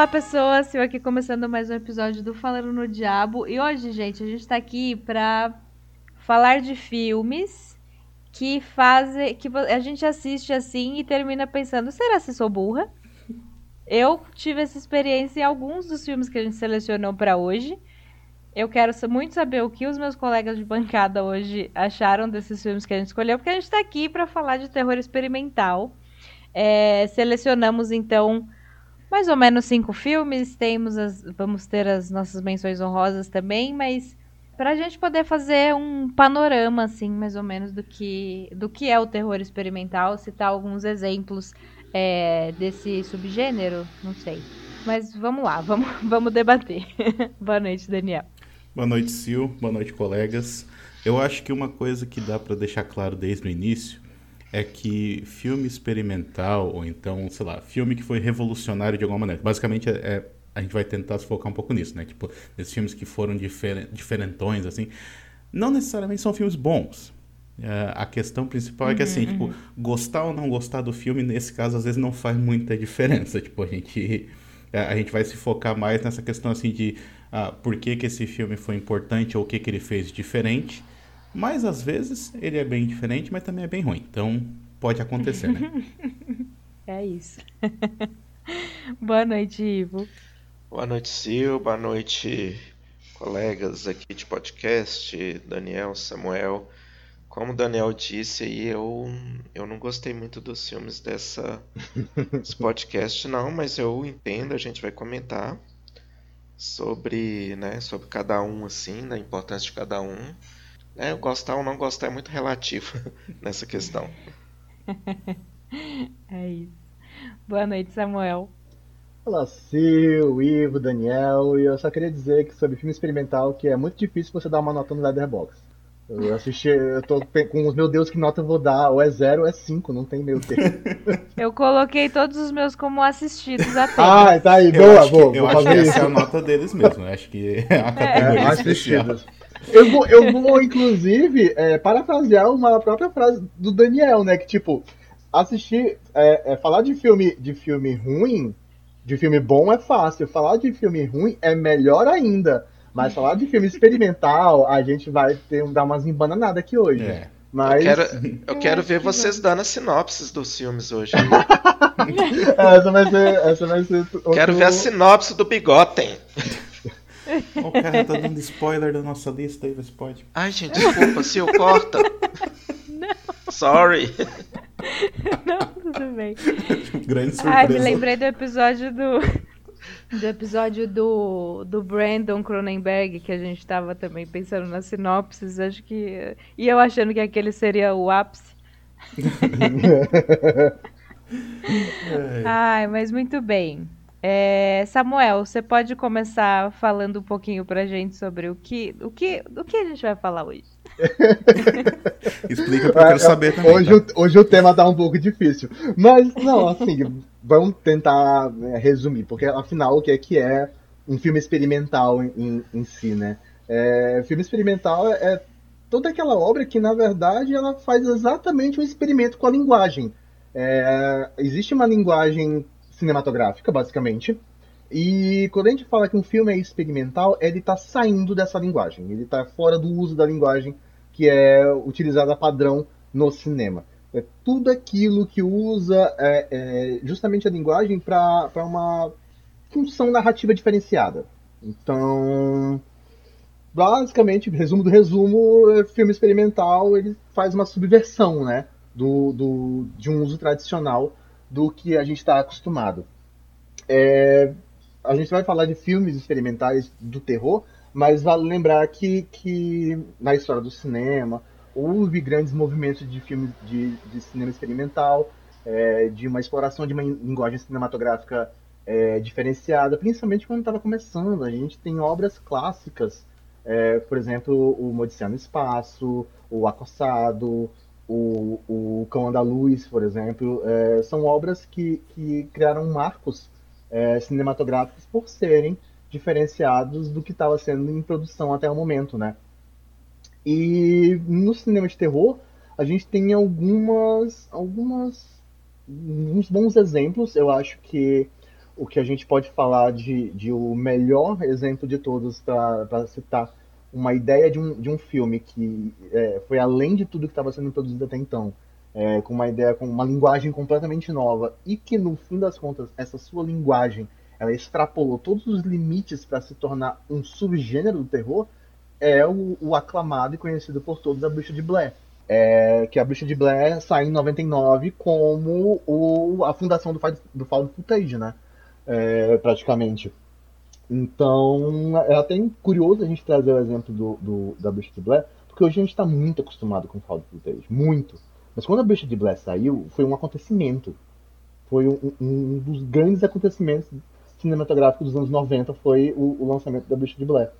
Olá, pessoas! Eu aqui começando mais um episódio do Falando no Diabo. E hoje, gente, a gente tá aqui pra falar de filmes que fazem. que a gente assiste assim e termina pensando: será que sou burra? Eu tive essa experiência em alguns dos filmes que a gente selecionou para hoje. Eu quero muito saber o que os meus colegas de bancada hoje acharam desses filmes que a gente escolheu, porque a gente está aqui para falar de terror experimental. É, selecionamos então mais ou menos cinco filmes. Temos as, vamos ter as nossas menções honrosas também, mas para a gente poder fazer um panorama, assim, mais ou menos do que, do que é o terror experimental, citar alguns exemplos é, desse subgênero, não sei. Mas vamos lá, vamos, vamos debater. Boa noite, Daniel. Boa noite, Sil. Boa noite, colegas. Eu acho que uma coisa que dá para deixar claro desde o início é que filme experimental, ou então, sei lá, filme que foi revolucionário de alguma maneira. Basicamente, é, é a gente vai tentar se focar um pouco nisso, né? Tipo, esses filmes que foram difer diferentões, assim. Não necessariamente são filmes bons. Uh, a questão principal uhum, é que, assim, uhum. tipo, gostar ou não gostar do filme, nesse caso, às vezes não faz muita diferença. Tipo, a gente, a gente vai se focar mais nessa questão, assim, de uh, por que, que esse filme foi importante ou o que, que ele fez diferente. Mas às vezes ele é bem diferente, mas também é bem ruim. Então pode acontecer, né? é isso. Boa noite, Ivo. Boa noite, Sil. Boa noite, colegas aqui de podcast, Daniel, Samuel. Como o Daniel disse aí, eu, eu não gostei muito dos filmes dessa, desse podcast, não, mas eu entendo, a gente vai comentar sobre, né, sobre cada um, assim, da importância de cada um. É, gostar ou não gostar é muito relativo nessa questão. é isso. Boa noite, Samuel. Olá, Sil, Ivo, Daniel, e eu só queria dizer que sobre filme experimental que é muito difícil você dar uma nota no Letterboxd. Eu assisti, eu tô com os meu Deus, que nota eu vou dar? Ou é zero ou é cinco, não tem meio termo. Eu coloquei todos os meus como assistidos até. Ah, tá aí, boa, eu boa. Que, eu acho que essa é a nota deles mesmo, eu acho que é a categoria é, assistidos. Eu vou, eu vou inclusive, é, parafrasear uma própria frase do Daniel, né? Que tipo, assistir. É, é, falar de filme, de filme ruim, de filme bom é fácil. Falar de filme ruim é melhor ainda. Mas falar de filme experimental, a gente vai ter, dar umas embananadas aqui hoje. É. Mas... Eu quero, eu quero ver vocês dando as sinopses dos filmes hoje. essa vai ser. Essa vai ser outro... Quero ver a sinopse do Bigotem. o cara tá dando spoiler da nossa lista aí, você pode. Ai, gente, desculpa, se eu corta. Não. Sorry. Não, tudo bem. Grande surpresa. Ai, me lembrei do episódio do. Do episódio do, do Brandon Cronenberg, que a gente tava também pensando nas sinopses, acho que. E eu achando que aquele seria o ápice. Ai, mas muito bem. É, Samuel, você pode começar falando um pouquinho pra gente sobre o que, o que, o que a gente vai falar hoje? Explica porque eu quero saber também. Hoje, tá? o, hoje o tema tá um pouco difícil. Mas, não, assim, vamos tentar né, resumir, porque afinal o que é que é um filme experimental em, em si, né? É, filme experimental é, é toda aquela obra que, na verdade, ela faz exatamente um experimento com a linguagem. É, existe uma linguagem cinematográfica, basicamente. E quando a gente fala que um filme é experimental, ele está saindo dessa linguagem. Ele está fora do uso da linguagem que é utilizada padrão no cinema. É tudo aquilo que usa é, é justamente a linguagem para uma função narrativa diferenciada. Então, basicamente, resumo do resumo, é filme experimental ele faz uma subversão né, do, do, de um uso tradicional do que a gente está acostumado. É, a gente vai falar de filmes experimentais do terror, mas vale lembrar que, que na história do cinema houve grandes movimentos de filmes de, de cinema experimental, é, de uma exploração de uma linguagem cinematográfica é, diferenciada, principalmente quando estava começando. A gente tem obras clássicas, é, por exemplo, o Odisseia no Espaço, o Acossado, o, o Cão Andaluz, por exemplo, é, são obras que, que criaram marcos é, cinematográficos por serem diferenciados do que estava sendo em produção até o momento, né? E no cinema de terror, a gente tem algumas, algumas bons exemplos. Eu acho que o que a gente pode falar de, de o melhor exemplo de todos para citar uma ideia de um, de um filme que é, foi além de tudo que estava sendo produzido até então, é, com uma ideia, com uma linguagem completamente nova, e que no fim das contas, essa sua linguagem ela extrapolou todos os limites para se tornar um subgênero do terror, é o, o, aclamado e conhecido por todos a Bruxa de Blair. É, que a Bruxa de Blair sai em 99 como o, a fundação do, do Found Footage, né? É, praticamente. Então, é até curioso a gente trazer o exemplo do, do da Bruxa de Blair, porque hoje a gente está muito acostumado com Found Footage, muito. Mas quando a Bruxa de Blair saiu, foi um acontecimento. Foi um, um dos grandes acontecimentos cinematográficos dos anos 90, foi o, o lançamento da Bruxa de Blair.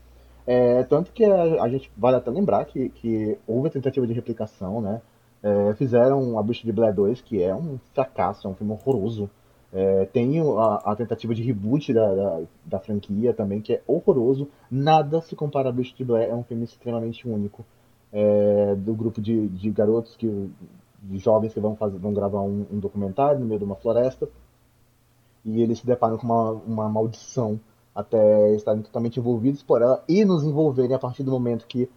É, tanto que a, a, gente vale até lembrar que, que houve a tentativa de replicação, né? É, fizeram a Bruxa de Blair 2, que é um fracasso, é um filme horroroso. É, tem a, a, tentativa de reboot da, da, da, franquia também, que é horroroso. Nada se compara a Bruxa de Blair, é um filme extremamente único. É, do grupo de, de garotos, que, de jovens que vão, fazer, vão gravar um, um documentário no meio de uma floresta. E eles se deparam com uma, uma maldição até estarem totalmente envolvidos por ela e nos envolverem a partir do momento que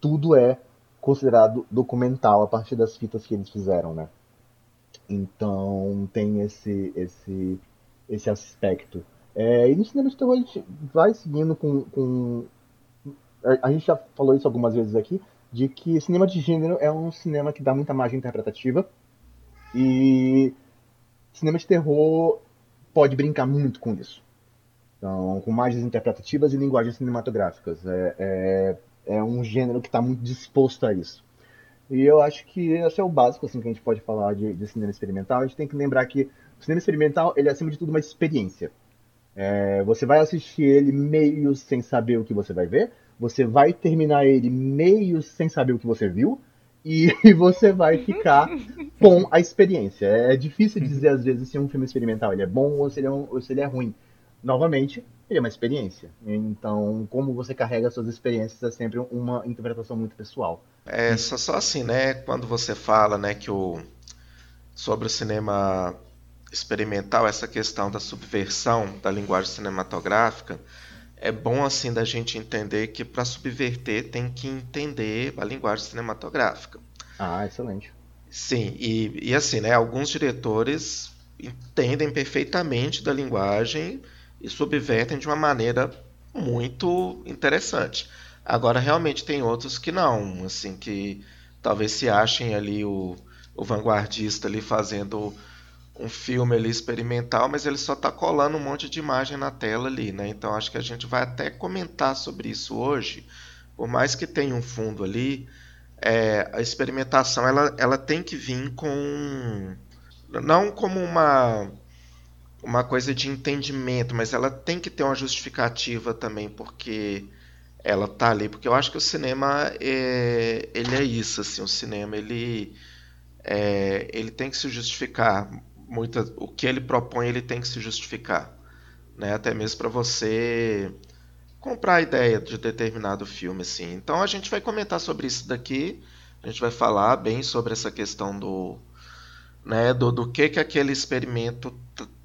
tudo é considerado documental a partir das fitas que eles fizeram, né? Então tem esse esse esse aspecto. É, e no cinema de terror a gente vai seguindo com, com a gente já falou isso algumas vezes aqui de que cinema de gênero é um cinema que dá muita margem interpretativa e cinema de terror pode brincar muito com isso. Então, com margens interpretativas e linguagens cinematográficas. É, é, é um gênero que está muito disposto a isso. E eu acho que esse é o básico assim, que a gente pode falar de, de cinema experimental. A gente tem que lembrar que o cinema experimental ele é, acima de tudo, uma experiência. É, você vai assistir ele meio sem saber o que você vai ver, você vai terminar ele meio sem saber o que você viu, e você vai ficar com a experiência. É difícil dizer, às vezes, se um filme experimental ele é bom ou se ele é, um, ou se ele é ruim novamente, ele é uma experiência. Então, como você carrega suas experiências é sempre uma interpretação muito pessoal. É só, só assim, né? Quando você fala, né, que o sobre o cinema experimental, essa questão da subversão da linguagem cinematográfica, é bom assim da gente entender que para subverter tem que entender a linguagem cinematográfica. Ah, excelente. Sim, e, e assim, né? Alguns diretores entendem perfeitamente da linguagem e subvertem de uma maneira muito interessante. Agora, realmente tem outros que não, assim, que talvez se achem ali o, o vanguardista ali fazendo um filme ali experimental, mas ele só está colando um monte de imagem na tela ali, né? Então acho que a gente vai até comentar sobre isso hoje. Por mais que tenha um fundo ali, é, a experimentação ela, ela tem que vir com não como uma uma coisa de entendimento, mas ela tem que ter uma justificativa também, porque ela tá ali, porque eu acho que o cinema é, ele é isso, assim, o cinema ele é, ele tem que se justificar, muita, o que ele propõe ele tem que se justificar, né? Até mesmo para você comprar a ideia de determinado filme, assim. Então a gente vai comentar sobre isso daqui, a gente vai falar bem sobre essa questão do, né, do, do que que aquele experimento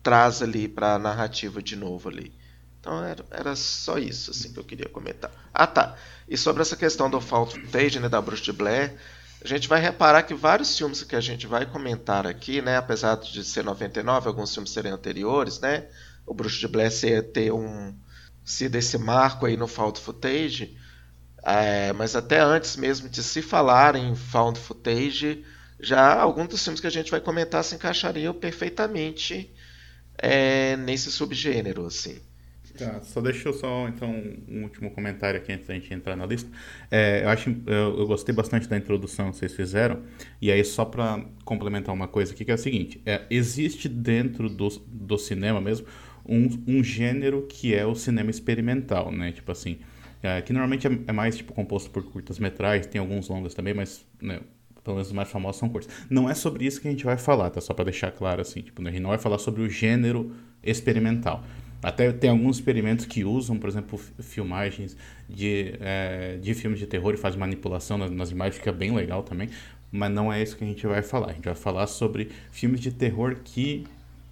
traz ali para a narrativa de novo ali. Então era, era só isso assim que eu queria comentar. Ah tá. E sobre essa questão do Fall Footage, né, da Bruce de Blair, a gente vai reparar que vários filmes que a gente vai comentar aqui, né, apesar de ser 99, alguns filmes serem anteriores, né, o Bruce de Blair ser, ter um sido esse marco aí no Found Footage, é, mas até antes mesmo de se falar em Found Footage, já alguns dos filmes que a gente vai comentar se encaixariam perfeitamente é, nesse subgênero, assim. Tá, só deixa eu só então um último comentário aqui antes da gente entrar na lista. É, eu acho eu, eu, gostei bastante da introdução que vocês fizeram e aí só para complementar uma coisa aqui que é o seguinte: é, existe dentro do, do cinema mesmo um, um gênero que é o cinema experimental, né? Tipo assim, é, que normalmente é, é, mais tipo composto por curtas metragens, tem alguns longas também, mas né, pelo menos os mais famosos são curtos. Não é sobre isso que a gente vai falar, tá? Só para deixar claro assim, tipo, a gente não vai falar sobre o gênero experimental. Até tem alguns experimentos que usam, por exemplo, filmagens de, é, de filmes de terror e faz manipulação nas, nas imagens, fica bem legal também. Mas não é isso que a gente vai falar. A gente vai falar sobre filmes de terror que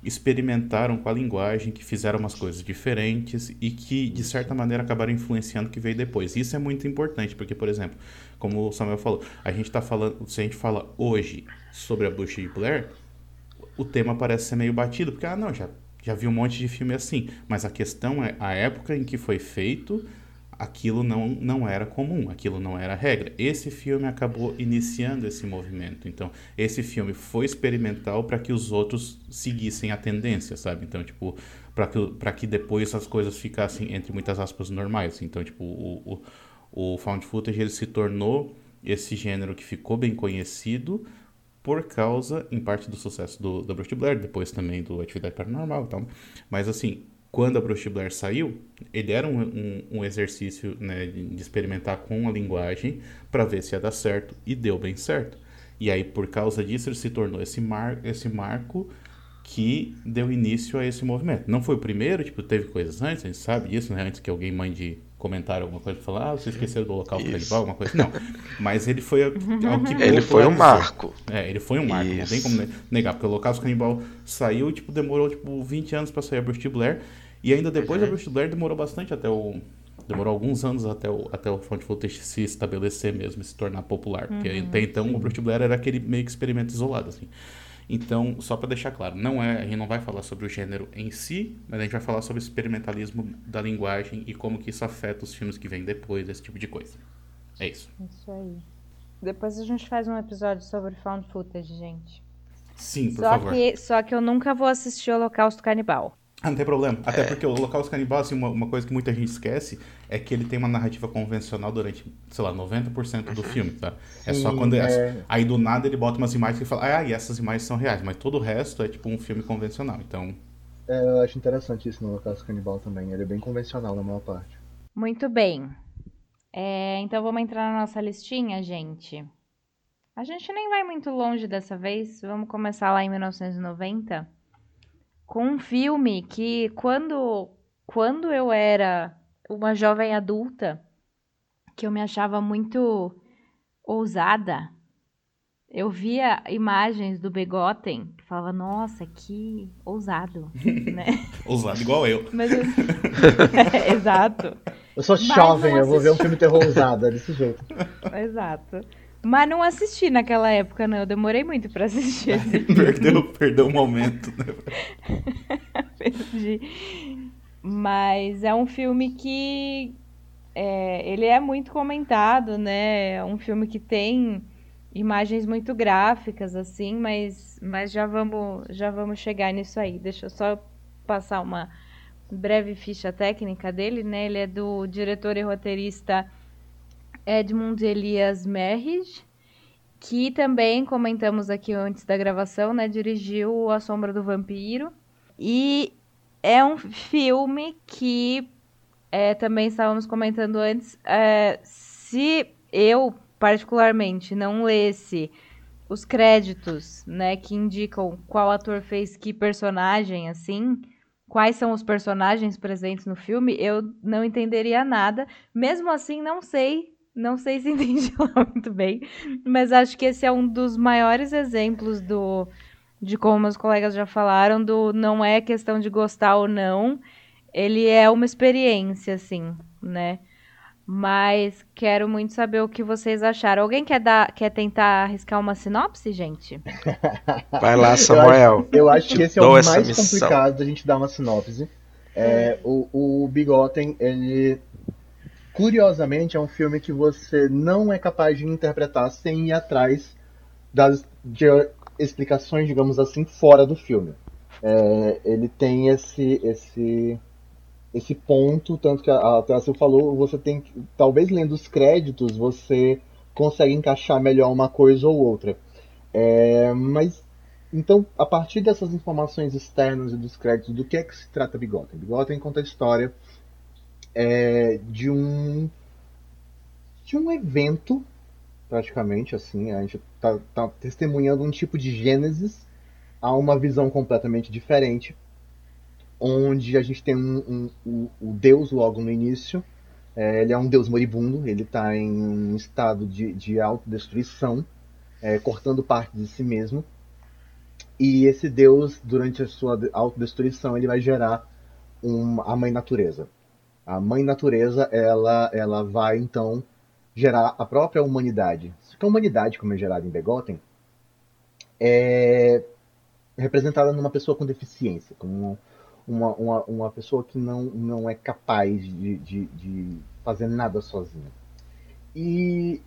experimentaram com a linguagem, que fizeram umas coisas diferentes e que, de certa maneira, acabaram influenciando o que veio depois. Isso é muito importante, porque, por exemplo, como o Samuel falou, a gente está falando, se a gente fala hoje sobre a Bush de Blair, o tema parece ser meio batido, porque, ah, não, já, já vi um monte de filme assim. Mas a questão é a época em que foi feito, aquilo não, não era comum, aquilo não era regra. Esse filme acabou iniciando esse movimento. Então, esse filme foi experimental para que os outros seguissem a tendência, sabe? Então, tipo, para que, que depois as coisas ficassem, entre muitas aspas, normais. Então, tipo, o, o, o Found Footage ele se tornou esse gênero que ficou bem conhecido por causa, em parte, do sucesso do, do Bruce Blair, depois também do Atividade Paranormal e tal. Mas, assim, quando a Bruce Blair saiu, ele era um, um, um exercício né, de experimentar com a linguagem para ver se ia dar certo e deu bem certo. E aí, por causa disso, ele se tornou esse, mar, esse marco que deu início a esse movimento. Não foi o primeiro, tipo, teve coisas antes, a gente sabe disso, né? Antes que alguém mande comentário alguma coisa, falar, ah, você esqueceu do Holocausto Canibal, alguma coisa. Não, mas ele foi algo que Ele foi um marco. É, ele foi um marco, Isso. não tem como negar, porque o Holocausto Canibal saiu, tipo, demorou, tipo, 20 anos para sair a Bruce Blair, e ainda depois uhum. da Bruce Blair demorou bastante até o. Demorou alguns anos até o, até o Found Footage se estabelecer mesmo, se tornar popular. Porque uhum. até então Sim. o Blair era aquele meio que experimento isolado, assim. Então, só para deixar claro, não é, a gente não vai falar sobre o gênero em si, mas a gente vai falar sobre o experimentalismo da linguagem e como que isso afeta os filmes que vêm depois, esse tipo de coisa. É isso. Isso aí. Depois a gente faz um episódio sobre found footage, gente. Sim, por só favor. Que, só que eu nunca vou assistir o Holocausto Canibal. Não tem problema. Até é. porque o Holocausto Canibal, assim, uma, uma, coisa que muita gente esquece é que ele tem uma narrativa convencional durante, sei lá, 90% do filme, tá? Sim, é só quando. É... é... Aí do nada ele bota umas imagens e fala, ah, e essas imagens são reais, mas todo o resto é tipo um filme convencional, então. É, eu acho interessante isso no Holocausto Canibal também. Ele é bem convencional na maior parte. Muito bem. É, então vamos entrar na nossa listinha, gente. A gente nem vai muito longe dessa vez. Vamos começar lá em 1990 com um filme que quando quando eu era uma jovem adulta, que eu me achava muito ousada, eu via imagens do Begotten que falava, nossa, que ousado, né? ousado igual eu. Mas eu... é, exato. Eu sou jovem, eu vou ver um filme terror ousado, é desse jeito. Exato. Mas não assisti naquela época, não. Eu demorei muito pra assistir. perdeu, perdeu o momento, né? Perdi. Mas é um filme que é, ele é muito comentado, né? É um filme que tem imagens muito gráficas, assim, mas, mas já vamos já vamos chegar nisso aí. Deixa eu só passar uma breve ficha técnica dele, né? Ele é do diretor e roteirista Edmund Elias Merrig, que também comentamos aqui antes da gravação, né? Dirigiu A Sombra do Vampiro. E é um filme que é, também estávamos comentando antes. É, se eu, particularmente, não lesse os créditos, né, que indicam qual ator fez que personagem, assim, quais são os personagens presentes no filme, eu não entenderia nada. Mesmo assim, não sei não sei se entendi lá muito bem, mas acho que esse é um dos maiores exemplos do de como meus colegas já falaram, do não é questão de gostar ou não, ele é uma experiência, assim, né? Mas quero muito saber o que vocês acharam. Alguém quer dar, quer tentar arriscar uma sinopse, gente? Vai lá, Samuel. Eu acho, eu acho que esse é o mais missão. complicado da gente dar uma sinopse. É, o, o Bigotten, ele curiosamente, é um filme que você não é capaz de interpretar sem ir atrás das de explicações, digamos assim, fora do filme. É, ele tem esse, esse, esse ponto, tanto que a, a falou, você tem talvez lendo os créditos, você consegue encaixar melhor uma coisa ou outra. É, mas então, a partir dessas informações externas e dos créditos, do que é que se trata Bigotten? Bigotten conta a história é, de um de um evento praticamente assim a gente está tá testemunhando um tipo de gênesis a uma visão completamente diferente onde a gente tem um, um, o Deus logo no início é, ele é um Deus moribundo ele está em um estado de, de autodestruição é, cortando parte de si mesmo E esse deus, durante a sua autodestruição, ele vai gerar um, a mãe natureza. A mãe natureza, ela, ela vai então gerar a própria humanidade. Só que a humanidade, como é gerada em Begotten, é representada numa pessoa com deficiência, como uma, uma, uma pessoa que não, não é capaz de, de, de fazer nada sozinha. E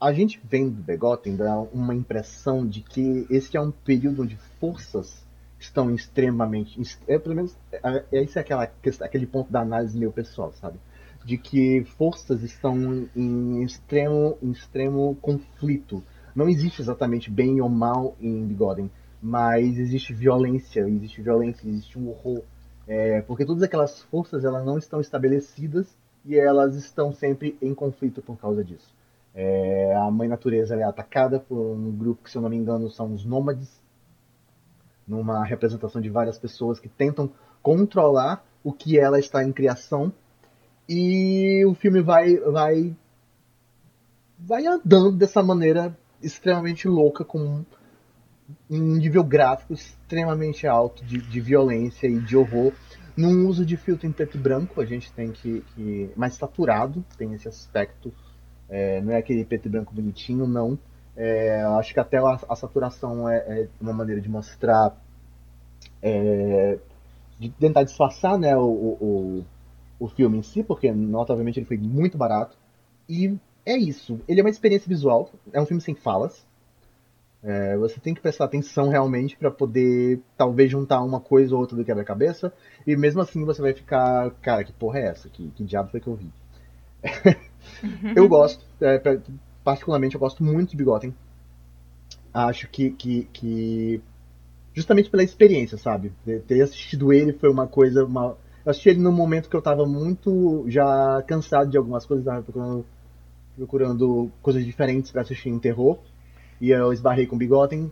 a gente vendo Begotten dá uma impressão de que esse é um período onde forças estão extremamente. É, pelo menos, é, esse é aquela, aquele ponto da análise meu pessoal, sabe? De que forças estão em extremo, em extremo conflito. Não existe exatamente bem ou mal em Begotten mas existe violência, existe violência, existe um horror, é, porque todas aquelas forças elas não estão estabelecidas e elas estão sempre em conflito por causa disso. É, a mãe natureza é atacada por um grupo que, se eu não me engano, são os nômades, numa representação de várias pessoas que tentam controlar o que ela está em criação. E o filme vai vai vai andando dessa maneira extremamente louca com um nível gráfico extremamente alto de, de violência e de horror. Num uso de filtro em preto e branco, a gente tem que, que mais saturado, tem esse aspecto. É, não é aquele preto e branco bonitinho, não. É, acho que até a, a saturação é, é, uma maneira de mostrar, é, de tentar disfarçar né, o, o, o filme em si, porque notavelmente ele foi muito barato. E é isso. Ele é uma experiência visual, é um filme sem falas. É, você tem que prestar atenção realmente para poder talvez juntar uma coisa ou outra do quebra-cabeça. E mesmo assim você vai ficar, cara, que porra é essa? Que, que diabo foi que eu vi? eu gosto, é, particularmente eu gosto muito de Bigotten. Acho que, que, que, justamente pela experiência, sabe? Ter assistido ele foi uma coisa. Uma... Eu assisti ele num momento que eu tava muito já cansado de algumas coisas, tava procurando, procurando coisas diferentes para assistir em terror. E eu esbarrei com Bigotten.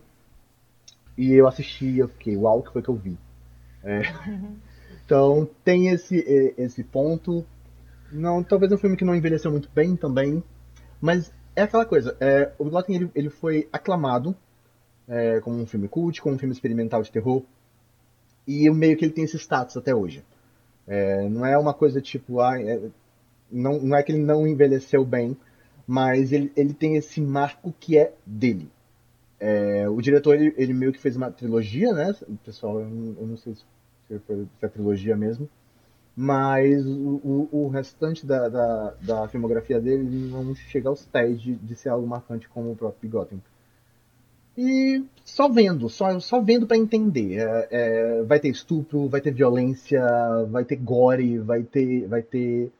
E eu assisti, eu fiquei, uau, que foi que eu vi. É. Então tem esse, esse ponto. Não, talvez um filme que não envelheceu muito bem também. Mas é aquela coisa, é, o Bigotten ele, ele foi aclamado é, como um filme cult, como um filme experimental de terror. E meio que ele tem esse status até hoje. É, não é uma coisa tipo, ah, é, não, não é que ele não envelheceu bem, mas ele, ele tem esse marco que é dele. É, o diretor, ele, ele, meio que fez uma trilogia, né? Pessoal, eu não, eu não sei se, foi, se é trilogia mesmo. Mas o, o, restante da, da, da, filmografia dele não chega aos pés de, de ser algo marcante como o próprio Bigotten. E só vendo, só, só vendo para entender. É, é, vai ter estupro, vai ter violência, vai ter gore, vai ter, vai ter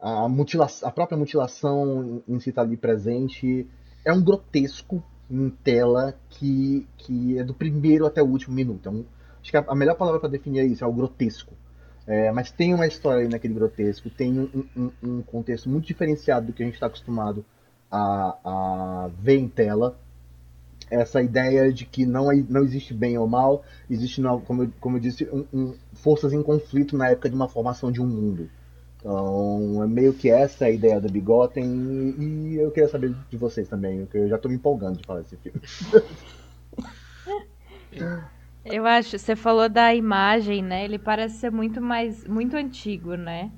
a, mutilação, a própria mutilação em si está ali presente. É um grotesco em tela que, que é do primeiro até o último minuto. Então, acho que a, a melhor palavra para definir é isso, é o grotesco. É, mas tem uma história aí naquele grotesco, tem um, um, um contexto muito diferenciado do que a gente está acostumado a, a ver em tela. Essa ideia de que não, é, não existe bem ou mal, existe, como eu, como eu disse, um, forças em conflito na época de uma formação de um mundo. Então, é meio que essa a ideia do Bigotten e, eu queria saber de vocês também, porque eu já tô me empolgando de falar desse filme. Eu acho, você falou da imagem, né? Ele parece ser muito mais, muito antigo, né?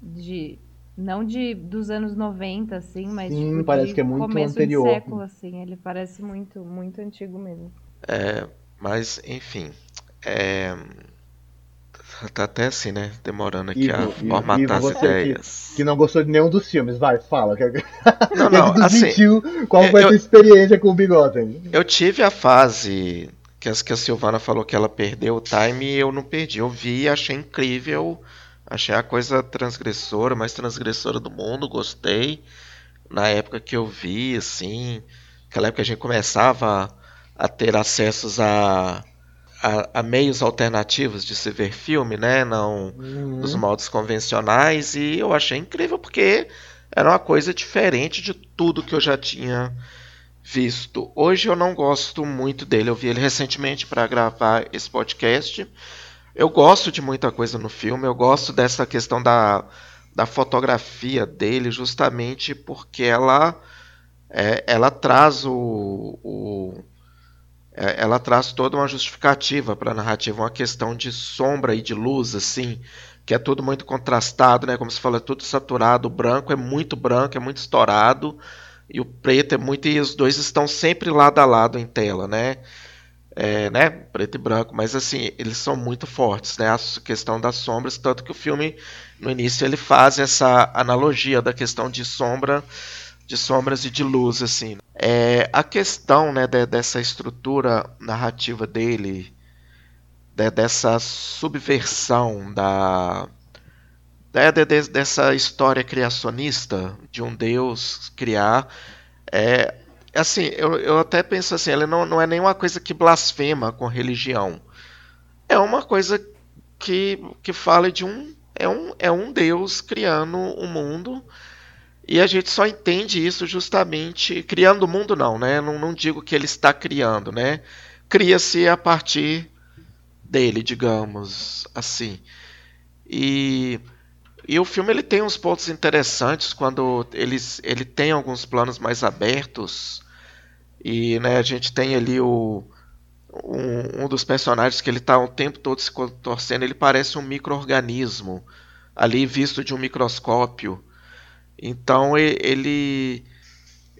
De, não de dos anos 90, assim, mas Sim, tipo, parece que é muito começo anterior. De século, assim. Ele parece muito, muito antigo mesmo. É, mas, enfim, é, Tá até assim, né? Demorando aqui Ivo, a formatar Ivo, as ideias. Que, que, não gostou de nenhum dos filmes, vai, fala. Não, não, assim. Qual foi eu, a sua experiência com o Bigode? Eu tive a fase que, as, que a Silvana falou que ela perdeu o time e eu não perdi. Eu vi, achei incrível. Achei a coisa transgressora, mais transgressora do mundo, gostei. Na época que eu vi, assim. Naquela época a gente começava a ter acessos a a, a, meios alternativos de se ver filme, né? Não uhum. os modos convencionais. E eu achei incrível porque era uma coisa diferente de tudo que eu já tinha visto. Hoje eu não gosto muito dele. Eu vi ele recentemente para gravar esse podcast. Eu gosto de muita coisa no filme. Eu gosto dessa questão da, da fotografia dele, justamente porque ela, é, ela traz o, o é, ela traz toda uma justificativa para a narrativa, uma questão de sombra e de luz, assim, que é tudo muito contrastado, né? Como se fala, é tudo saturado. O branco é muito branco, é muito estourado, e o preto é muito. E os dois estão sempre lado a lado em tela, né? É, né? Preto e branco, mas assim, eles são muito fortes, né? A questão das sombras, tanto que o filme, no início, ele faz essa analogia da questão de sombra de sombras e de luz, assim. É, a questão né, de, dessa estrutura narrativa dele, de, dessa subversão da, de, dessa história criacionista de um Deus criar, é, assim, eu, eu até penso assim, ele não, não é nenhuma coisa que blasfema com religião. É uma coisa que, que fala de um é um, é um Deus criando o um mundo e a gente só entende isso justamente criando o mundo, não, né? Não, não digo que ele está criando, né? Cria-se a partir dele, digamos assim. E, e o filme ele tem uns pontos interessantes quando eles, ele tem alguns planos mais abertos. E né, a gente tem ali o, um, um dos personagens que ele está o tempo todo se contorcendo, ele parece um microorganismo ali visto de um microscópio. Então ele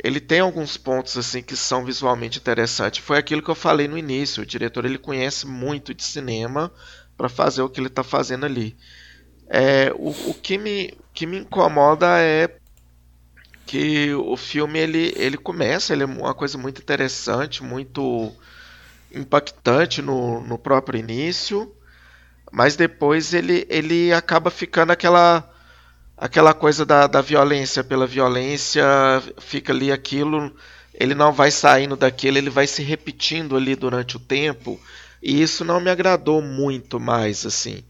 ele tem alguns pontos assim que são visualmente interessantes. Foi aquilo que eu falei no início. O diretor ele conhece muito de cinema para fazer o que ele está fazendo ali. É, o, o que, me, que me incomoda é que o filme ele, ele começa, ele é uma coisa muito interessante, muito impactante no, no próprio início, mas depois ele, ele acaba ficando aquela aquela coisa da, da violência pela violência, fica ali aquilo, ele não vai saindo daquilo, ele vai se repetindo ali durante o tempo, e isso não me agradou muito mais, assim.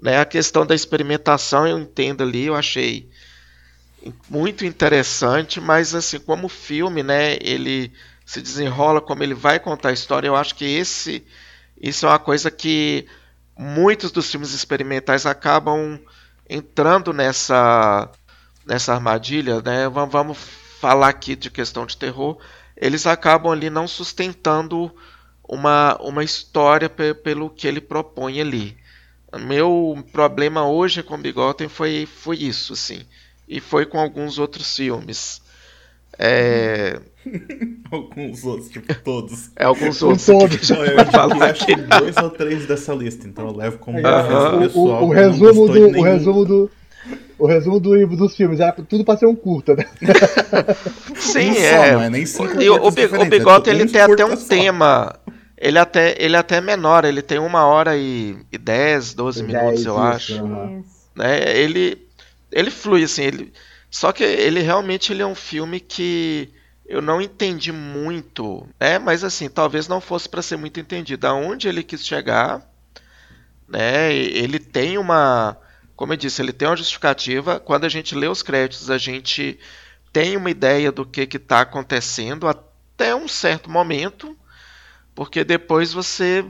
Né? A questão da experimentação eu entendo ali, eu achei muito interessante, mas assim, como filme, né, ele se desenrola, como ele vai contar a história, eu acho que esse isso é uma coisa que muitos dos filmes experimentais acabam entrando nessa nessa armadilha, né? Vamos falar aqui de questão de terror, eles acabam ali não sustentando uma, uma história pelo que ele propõe ali. Meu problema hoje com Bigotten foi, foi isso, assim. E foi com alguns outros filmes. É... alguns outros, tipo todos. É, alguns outros. todos. Não, eu falar acho que dois ou três dessa lista, então eu levo como uh -huh. pessoal. O, o, o resumo do, o resumo do. O resumo do livro dos filmes era tudo pra ser um curta, né? Sim, não é. Só, é nem cinco o, o, o é ele tem até um só. tema. Ele até, ele até é menor, ele tem uma hora e, e dez, doze minutos, eu isso, acho. Uh -huh. né? Ele, ele flui, assim, ele só que ele realmente ele é um filme que eu não entendi muito, né? Mas assim, talvez não fosse para ser muito entendido. Aonde ele quis chegar, né? Ele tem uma, como eu disse, ele tem uma justificativa. Quando a gente lê os créditos, a gente tem uma ideia do que está acontecendo até um certo momento, porque depois você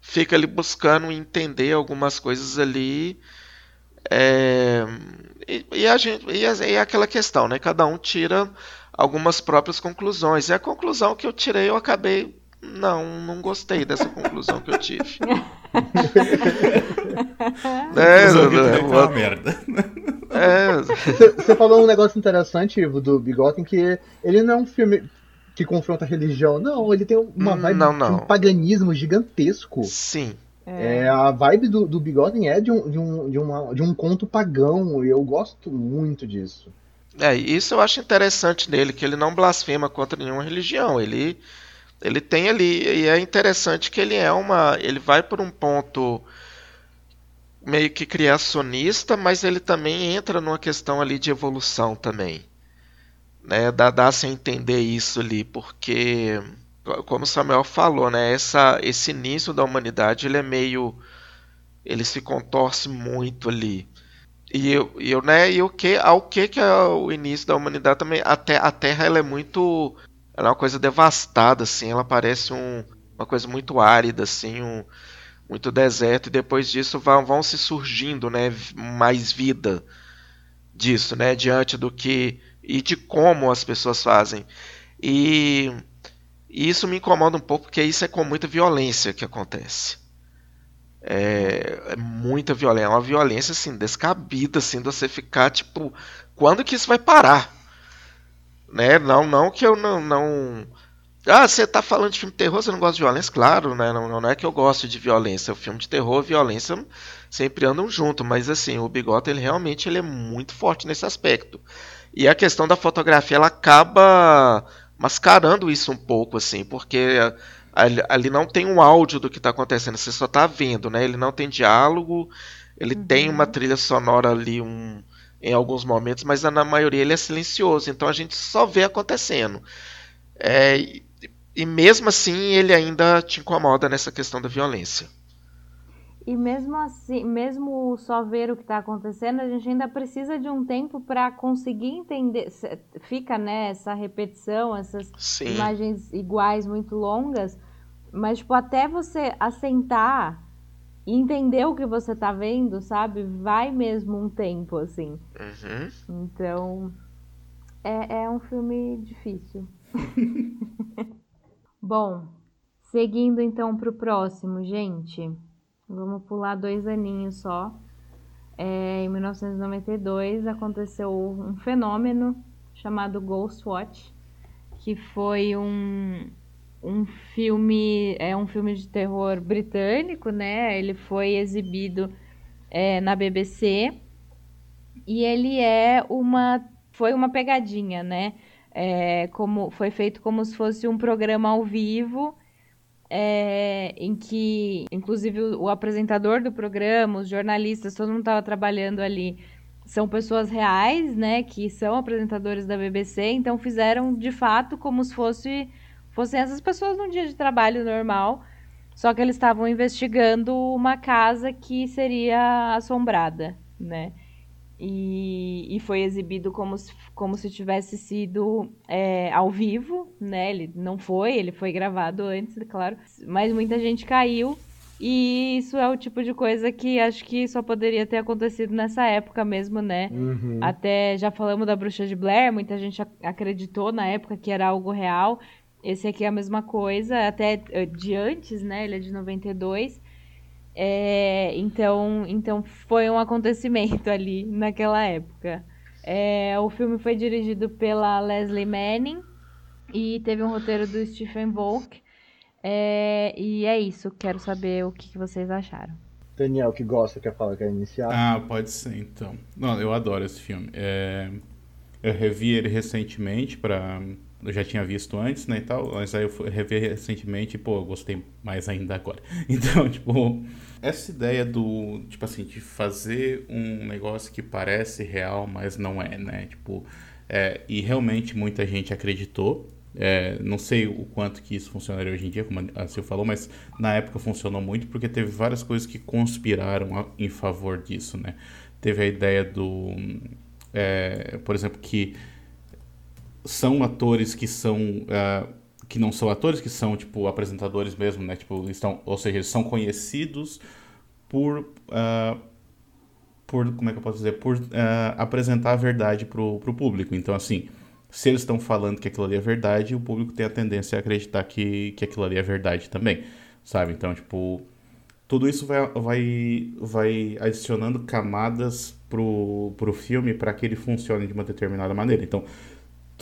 fica ali buscando entender algumas coisas ali é, e, e, a gente, e, e aquela questão, né? Cada um tira algumas próprias conclusões. E a conclusão que eu tirei, eu acabei. Não, não gostei dessa conclusão que eu tive. é, é, uma merda. Você falou um negócio interessante, Ivo, do Bigotten, que ele não é um filme que confronta a religião. Não, ele tem uma vibe não, não. de um paganismo gigantesco. Sim. É. é. a vibe do, do Bigode é de um, de, um, de, uma, de um conto pagão, e eu gosto muito disso. É, isso eu acho interessante nele, que ele não blasfema contra nenhuma religião. Ele, ele tem ali, e é interessante que ele é uma. Ele vai por um ponto meio que criacionista, mas ele também entra numa questão ali de evolução também. Né? Dá, dá-se a entender isso ali, porque como Samuel falou, né, essa, esse início da humanidade ele é meio ele se contorce muito ali. E eu, e eu né, e o que ao que que é o início da humanidade também, até a Terra ela é muito ela é uma coisa devastada assim, ela parece um, uma coisa muito árida assim, um muito deserto e depois disso vão, vão se surgindo, né, mais vida disso, né, diante do que e de como as pessoas fazem. E E isso me incomoda um pouco, porque isso é com muita violência que acontece. É, é muita violência, é uma violência assim, descabida, assim, de você ficar tipo, quando que isso vai parar? Né? Não, não que eu não, não ah, você tá falando de filme de terror, você não gosta de violência? Claro, né? Não, não é que eu gosto de violência. O filme de terror e violência sempre andam junto, mas assim, o Bigota ele realmente ele é muito forte nesse aspecto. E a questão da fotografia ela acaba mascarando isso um pouco, assim, porque ali, ali não tem um áudio do que está acontecendo, você só está vendo, né? Ele não tem diálogo, ele uhum. tem uma trilha sonora ali um, em alguns momentos, mas na maioria ele é silencioso, então a gente só vê acontecendo. É, e mesmo assim ele ainda te incomoda nessa questão da violência. E mesmo assim, mesmo só ver o que está acontecendo, a gente ainda precisa de um tempo para conseguir entender. Fica né, essa repetição, essas Sim. imagens iguais muito longas, mas tipo, até você assentar e entender o que você está vendo, sabe? Vai mesmo um tempo, assim. Uhum. Então, é, é um filme difícil. Bom, seguindo então para o próximo, gente. Vamos pular dois aninhos só. É, em 1992 aconteceu um fenômeno chamado Ghostwatch, que foi um, um filme, é um filme de terror britânico, né? Ele foi exibido é, na BBC e ele é uma, foi uma pegadinha, né? É, como foi feito como se fosse um programa ao vivo, é, em que, inclusive, o, o, apresentador do programa, os jornalistas, todo mundo estava trabalhando ali, são pessoas reais, né, que são apresentadores da BBC, então fizeram de fato como se fosse, fossem essas pessoas num dia de trabalho normal, só que eles estavam investigando uma casa que seria assombrada, né? E, e foi exibido como se, como se tivesse sido é, ao vivo, né? Ele não foi, ele foi gravado antes, claro. Mas muita gente caiu. E isso é o tipo de coisa que acho que só poderia ter acontecido nessa época mesmo, né? Uhum. Até já falamos da Bruxa de Blair, muita gente acreditou na época que era algo real. Esse aqui é a mesma coisa, até eh, de antes, né? Ele é de 92. É, então, então foi um acontecimento ali naquela época. É, o filme foi dirigido pela Leslie Manning e teve um roteiro do Stephen Volk. É, e é isso, quero saber o que, vocês acharam. Daniel, que gosta, quer falar, quer iniciar? Ah, pode ser então. Não, eu adoro esse filme. É, eu revi ele recentemente para eu já tinha visto antes, né, e tal, mas aí eu revi recentemente e, pô, eu gostei mais ainda agora. Então, tipo, essa ideia do, tipo assim, de fazer um negócio que parece real, mas não é, né, tipo, é, e realmente muita gente acreditou, é, não sei o quanto que isso funcionaria hoje em dia, como a Sil falou, mas na época funcionou muito porque teve várias coisas que conspiraram a, em favor disso, né. Teve a ideia do, é, por exemplo, que são atores que são uh, que não são atores, que são tipo apresentadores mesmo, né? Tipo, estão, ou seja, eles são conhecidos por uh, por como é que eu posso dizer, por uh, apresentar a verdade pro, pro público. Então, assim, se eles estão falando que aquilo ali é verdade, o público tem a tendência a acreditar que, que aquilo ali é verdade também, sabe? Então, tipo, tudo isso vai, vai, vai adicionando camadas pro, pro filme para que ele funcione de uma determinada maneira. Então,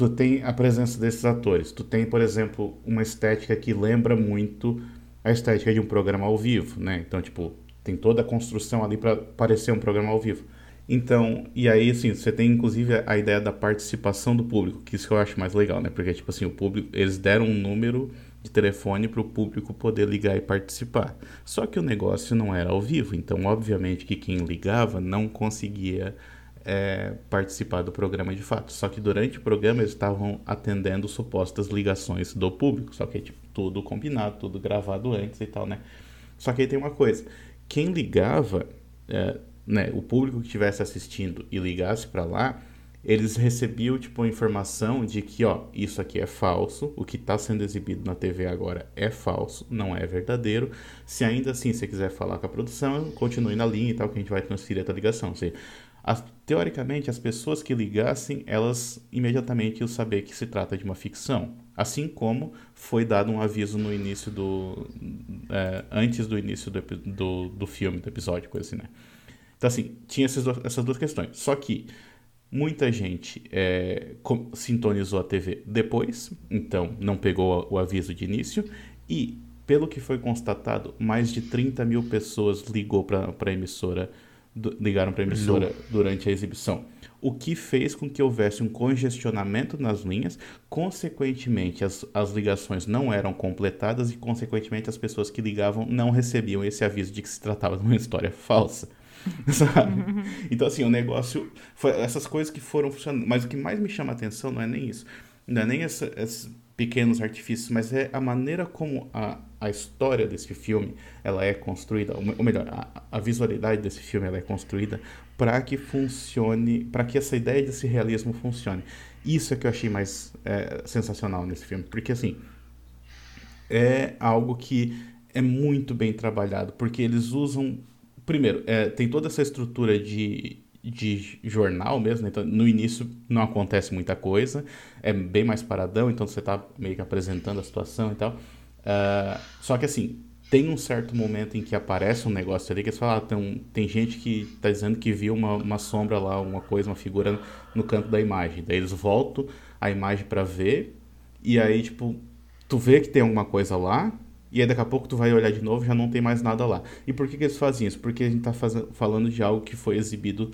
tu tem a presença desses atores. Tu tem, por exemplo, uma estética que lembra muito a estética de um programa ao vivo, né? Então, tipo, tem toda a construção ali para parecer um programa ao vivo. Então, e aí, assim, você tem inclusive a ideia da participação do público, que isso eu acho mais legal, né? Porque, tipo assim, o público, eles deram um número de telefone para o público poder ligar e participar. Só que o negócio não era ao vivo, então, obviamente, que quem ligava não conseguia é, participar do programa de fato. Só que durante o programa eles estavam atendendo supostas ligações do público. Só que tipo, tudo combinado, tudo gravado antes e tal, né? Só que aí tem uma coisa: quem ligava, é, né, o público que estivesse assistindo e ligasse para lá, eles recebiam tipo informação de que ó isso aqui é falso o que está sendo exibido na TV agora é falso não é verdadeiro se ainda assim você quiser falar com a produção continue na linha e tal que a gente vai transferir a ligação ou seja, a teoricamente, as pessoas que ligassem, elas imediatamente iam saber que se trata de uma ficção. Assim como foi dado um aviso no início do. É, antes do início do, do, do, filme, do episódio, coisa assim, né? Então, assim, tinha essas duas, essas duas questões. Só que muita gente é, sintonizou a TV depois, então não pegou o aviso de início, e, pelo que foi constatado, mais de 30 mil pessoas ligou para a emissora ligaram para a emissora durante a exibição, o que fez com que houvesse um congestionamento nas linhas, consequentemente as, as ligações não eram completadas e consequentemente as pessoas que ligavam não recebiam esse aviso de que se tratava de uma história falsa. Sabe? Então, assim, o negócio. Foi essas coisas que foram funcionando. Mas o que mais me chama a atenção não é nem isso. Não é nem essa, esses pequenos artifícios, mas é a maneira como a, a história desse filme ela é construída, ou melhor, a, a visualidade desse filme ela é construída para que funcione, para que essa ideia desse realismo funcione. Isso é que eu achei mais é, sensacional nesse filme, porque assim é algo que é muito bem trabalhado, porque eles usam primeiro é, tem toda essa estrutura de de jornal mesmo, né? então no início não acontece muita coisa, é bem mais paradão, então você está meio que apresentando a situação e tal. Uh, só que assim, tem um certo momento em que aparece um negócio ali que você fala, ah, tem, tem gente que está dizendo que viu uma, uma sombra lá, uma coisa, uma figura no, canto da imagem. Daí eles voltam a imagem para ver, e aí, tipo, tu vê que tem alguma coisa lá, e aí daqui a pouco tu vai olhar de novo já não tem mais nada lá. E por que, que eles fazem isso? Porque a gente está falando de algo que foi exibido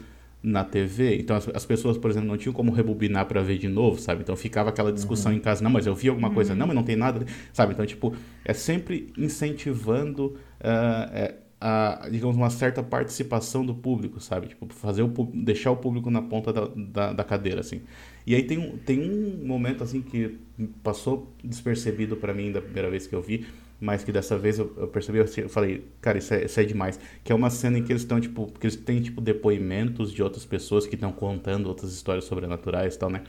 na TV. Então as, as, pessoas, por exemplo, não tinham como rebobinar para ver de novo, sabe? Então ficava aquela discussão uhum. em casa, não, mas eu vi alguma coisa, uhum. não, mas não tem nada, sabe? Então, tipo, é sempre incentivando uh, é, a, digamos, uma certa participação do público, sabe? Tipo, fazer o deixar o público na ponta da, da, da cadeira, assim. E aí tem um, tem um momento, assim, que passou despercebido para mim da primeira vez que eu vi, mas que dessa vez eu, eu percebi, eu falei, cara, isso é, isso é demais. Que é uma cena em que eles estão, tipo, que eles têm, tipo, depoimentos de outras pessoas que estão contando outras histórias sobrenaturais e tal, né?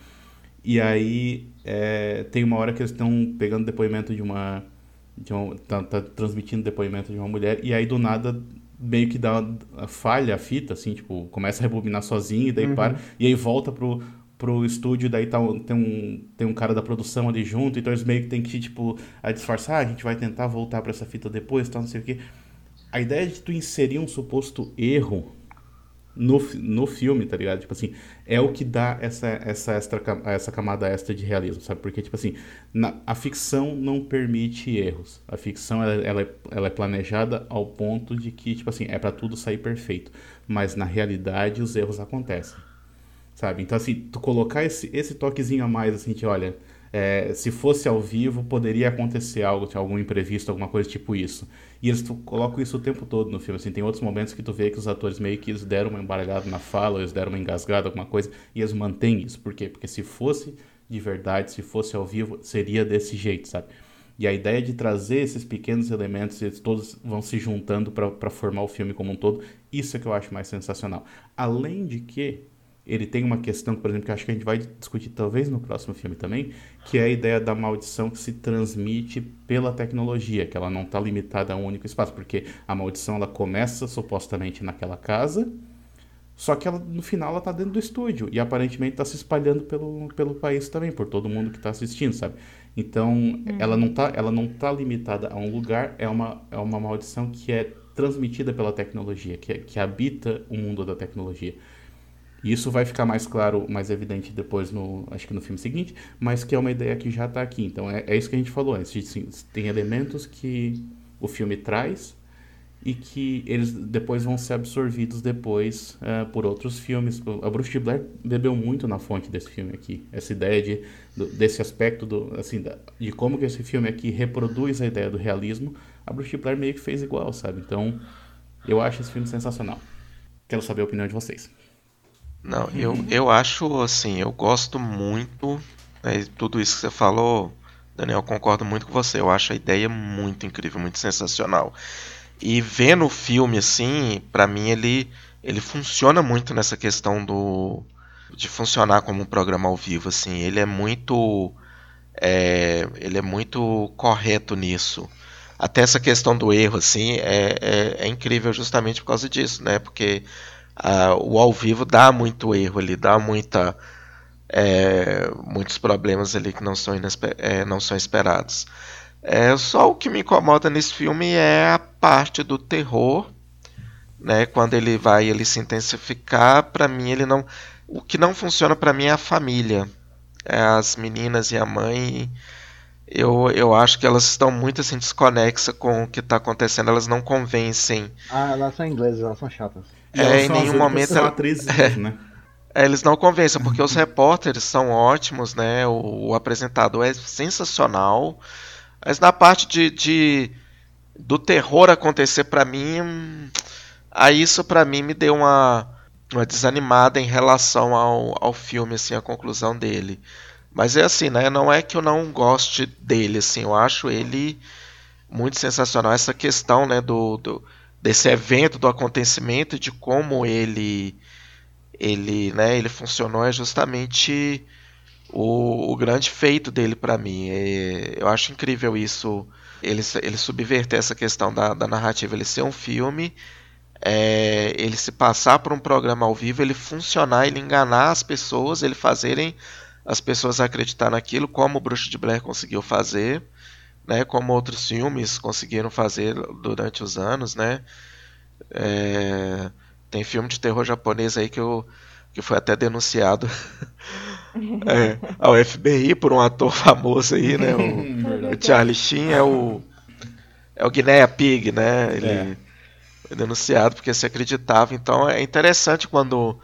E aí é, tem uma hora que eles estão pegando depoimento de uma. De uma tá, tá, transmitindo depoimento de uma mulher, e aí do nada meio que dá falha a fita, assim, tipo, começa a rebobinar sozinho e daí uhum. para, e aí volta pro, pro estúdio, daí tá, tem, um, tem um cara da produção ali junto, então eles meio que tem que, tipo, a disfarçar, ah, a gente vai tentar voltar para essa fita depois, tal, não sei o quê. A ideia de tu inserir um suposto erro no, no filme, tá ligado? Tipo assim, é o que dá essa, essa, extra, essa camada extra de realismo, sabe? Porque, tipo assim, na, a ficção não permite erros. A ficção, ela, ela, é, ela é planejada ao ponto de que, tipo assim, é para tudo sair perfeito. Mas, na realidade, os erros acontecem sabe? Então, assim, tu colocar esse, esse toquezinho a mais, assim, de olha, é, se fosse ao vivo, poderia acontecer algo, algum imprevisto, alguma coisa tipo isso. E eles colocam isso o tempo todo no filme, assim, tem outros momentos que tu vê que os atores meio que eles deram uma embargada na fala, eles deram uma engasgada, alguma coisa, e eles mantêm isso. Por quê? Porque se fosse de verdade, se fosse ao vivo, seria desse jeito, sabe? E a ideia de trazer esses pequenos elementos, eles todos vão se juntando para formar o filme como um todo, isso é que eu acho mais sensacional. Além de que ele tem uma questão, por exemplo, que acho que a gente vai discutir talvez no próximo filme também, que é a ideia da maldição que se transmite pela tecnologia, que ela não está limitada a um único espaço, porque a maldição ela começa supostamente naquela casa, só que ela, no final ela está dentro do estúdio e aparentemente está se espalhando pelo, pelo país também, por todo mundo que está assistindo, sabe? Então, hum. ela não está ela não tá limitada a um lugar, é uma, é uma maldição que é transmitida pela tecnologia, que, é, que habita o mundo da tecnologia. Isso vai ficar mais claro, mais evidente depois no, acho que no filme seguinte, mas que é uma ideia que já está aqui. Então é, é, isso que a gente falou antes. Assim, tem elementos que o filme traz e que eles depois vão ser absorvidos depois uh, por outros filmes. A Bruce de Blair bebeu muito na fonte desse filme aqui. Essa ideia de, do, desse aspecto do, assim, da, de como que esse filme aqui reproduz a ideia do realismo. A Bruce de Blair meio que fez igual, sabe? Então eu acho esse filme sensacional. Quero saber a opinião de vocês. Não, eu, eu acho assim, eu gosto muito. Né, tudo isso que você falou, Daniel, concordo muito com você. Eu acho a ideia muito incrível, muito sensacional. E vendo o filme assim, para mim ele ele funciona muito nessa questão do de funcionar como um programa ao vivo assim. Ele é muito é, ele é muito correto nisso. Até essa questão do erro assim é, é, é incrível justamente por causa disso, né? Porque a, o ao vivo dá muito erro ali, dá muita é, muitos problemas ali que não são, é, não são esperados. É, só o que me incomoda nesse filme é a parte do terror, né? Quando ele vai ele se intensificar, para mim ele não, o que não funciona para mim é a família, é as meninas e a mãe. Eu, eu acho que elas estão muito assim desconexas com o que está acontecendo, elas não convencem. Ah, elas são inglesas, elas são chatas. É, em nenhum momento. Atrizes, é, né? É, eles não convencem, porque os repórteres são ótimos, né? O, o apresentador é sensacional. Mas na parte de, de do terror acontecer para mim, aí isso para mim me deu uma, uma desanimada em relação ao, ao filme, assim, a conclusão dele. Mas é assim, né? Não é que eu não goste dele, assim, eu acho ele muito sensacional. Essa questão, né, do, do desse evento, do acontecimento, de como ele ele, né, ele funcionou é justamente o, o grande feito dele para mim. É, eu acho incrível isso, ele, ele subverter essa questão da, da narrativa, ele ser um filme, é, ele se passar por um programa ao vivo, ele funcionar, ele enganar as pessoas, ele fazerem as pessoas acreditar naquilo, como o Bruxo de Blair conseguiu fazer, né, como outros filmes conseguiram fazer durante os anos, né. É, tem filme de terror japonês aí que, eu, que foi até denunciado é, ao FBI por um ator famoso aí, né? O, o Charlie Sheen é o. É o Guinea Pig, né? Ele é. foi denunciado porque se acreditava. Então é interessante quando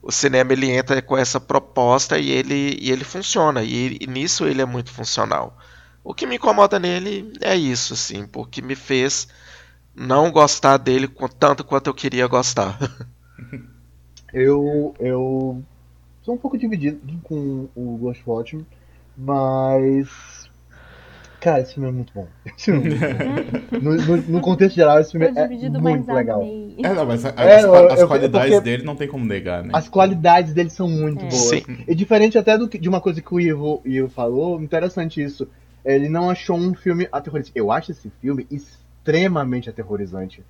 o cinema ele entra com essa proposta e ele, e ele funciona. E, e nisso ele é muito funcional. O que me incomoda nele é isso, assim, porque me fez não gostar dele tanto quanto eu queria gostar. eu, eu sou um pouco dividido com o Ghost Watch, mas. Cara, esse filme é muito bom. É muito bom. no, no, no, contexto geral, esse filme é muito legal. É, não, mas a, é, as, eu, as eu, qualidades dele não tem como negar, né? As qualidades dele são muito é. boas. Sim. E diferente até do, de uma coisa que o Ivo, Ivo falou, interessante isso. Ele não achou um filme aterrorizante. Eu acho esse filme extremamente aterrorizante.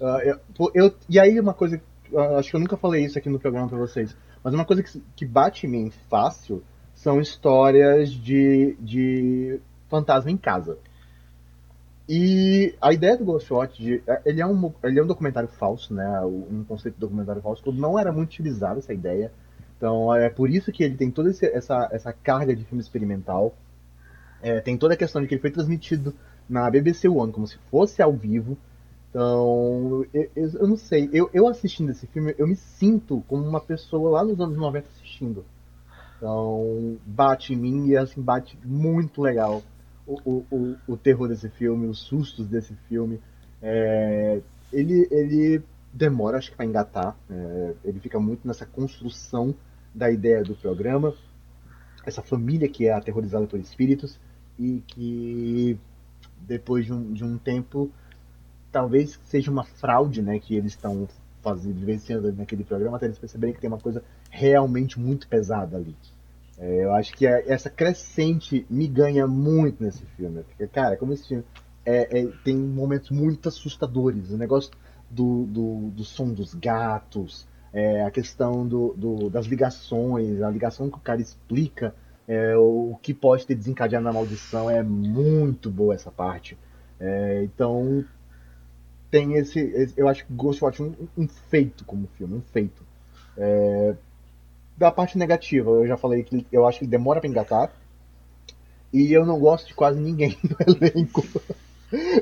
Uh, eu, eu, e aí uma coisa, uh, acho que eu nunca falei isso aqui no programa para vocês, mas uma coisa que, que bate em mim fácil são histórias de, de fantasma em casa. E a ideia do Ghostwatch, de, é, ele, é um, ele é um documentário falso, né? Um conceito de documentário falso, não era muito utilizado essa ideia. Então é por isso que ele tem toda essa, essa carga de filme experimental. É, tem toda a questão de que ele foi transmitido na BBC One, como se fosse ao vivo. Então, eu, eu, eu, não sei, eu, eu assistindo esse filme, eu me sinto como uma pessoa lá nos anos 90 assistindo. Então, bate em mim e assim, bate muito legal o, o, o, terror desse filme, os sustos desse filme. É, ele, ele demora, acho que, para engatar. É, ele fica muito nessa construção da ideia do programa. Essa família que é aterrorizada por espíritos e que depois de um, de um tempo, talvez seja uma fraude, né, que eles estão fazendo, vivenciando naquele programa, até eles perceberem que tem uma coisa realmente muito pesada ali. É, eu acho que é, essa crescente me ganha muito nesse filme. Porque, cara, como esse filme é, é, tem momentos muito assustadores. O negócio do, do, do som dos gatos, é, a questão do, do, das ligações, a ligação que o cara explica é, o que pode ter desencadeado na maldição é muito boa essa parte. É, então tem esse, esse, eu acho que Ghostwatch é um, um feito como filme, um feito. É, da parte negativa, eu já falei que eu acho que ele demora para engatar e eu não gosto de quase ninguém do elenco.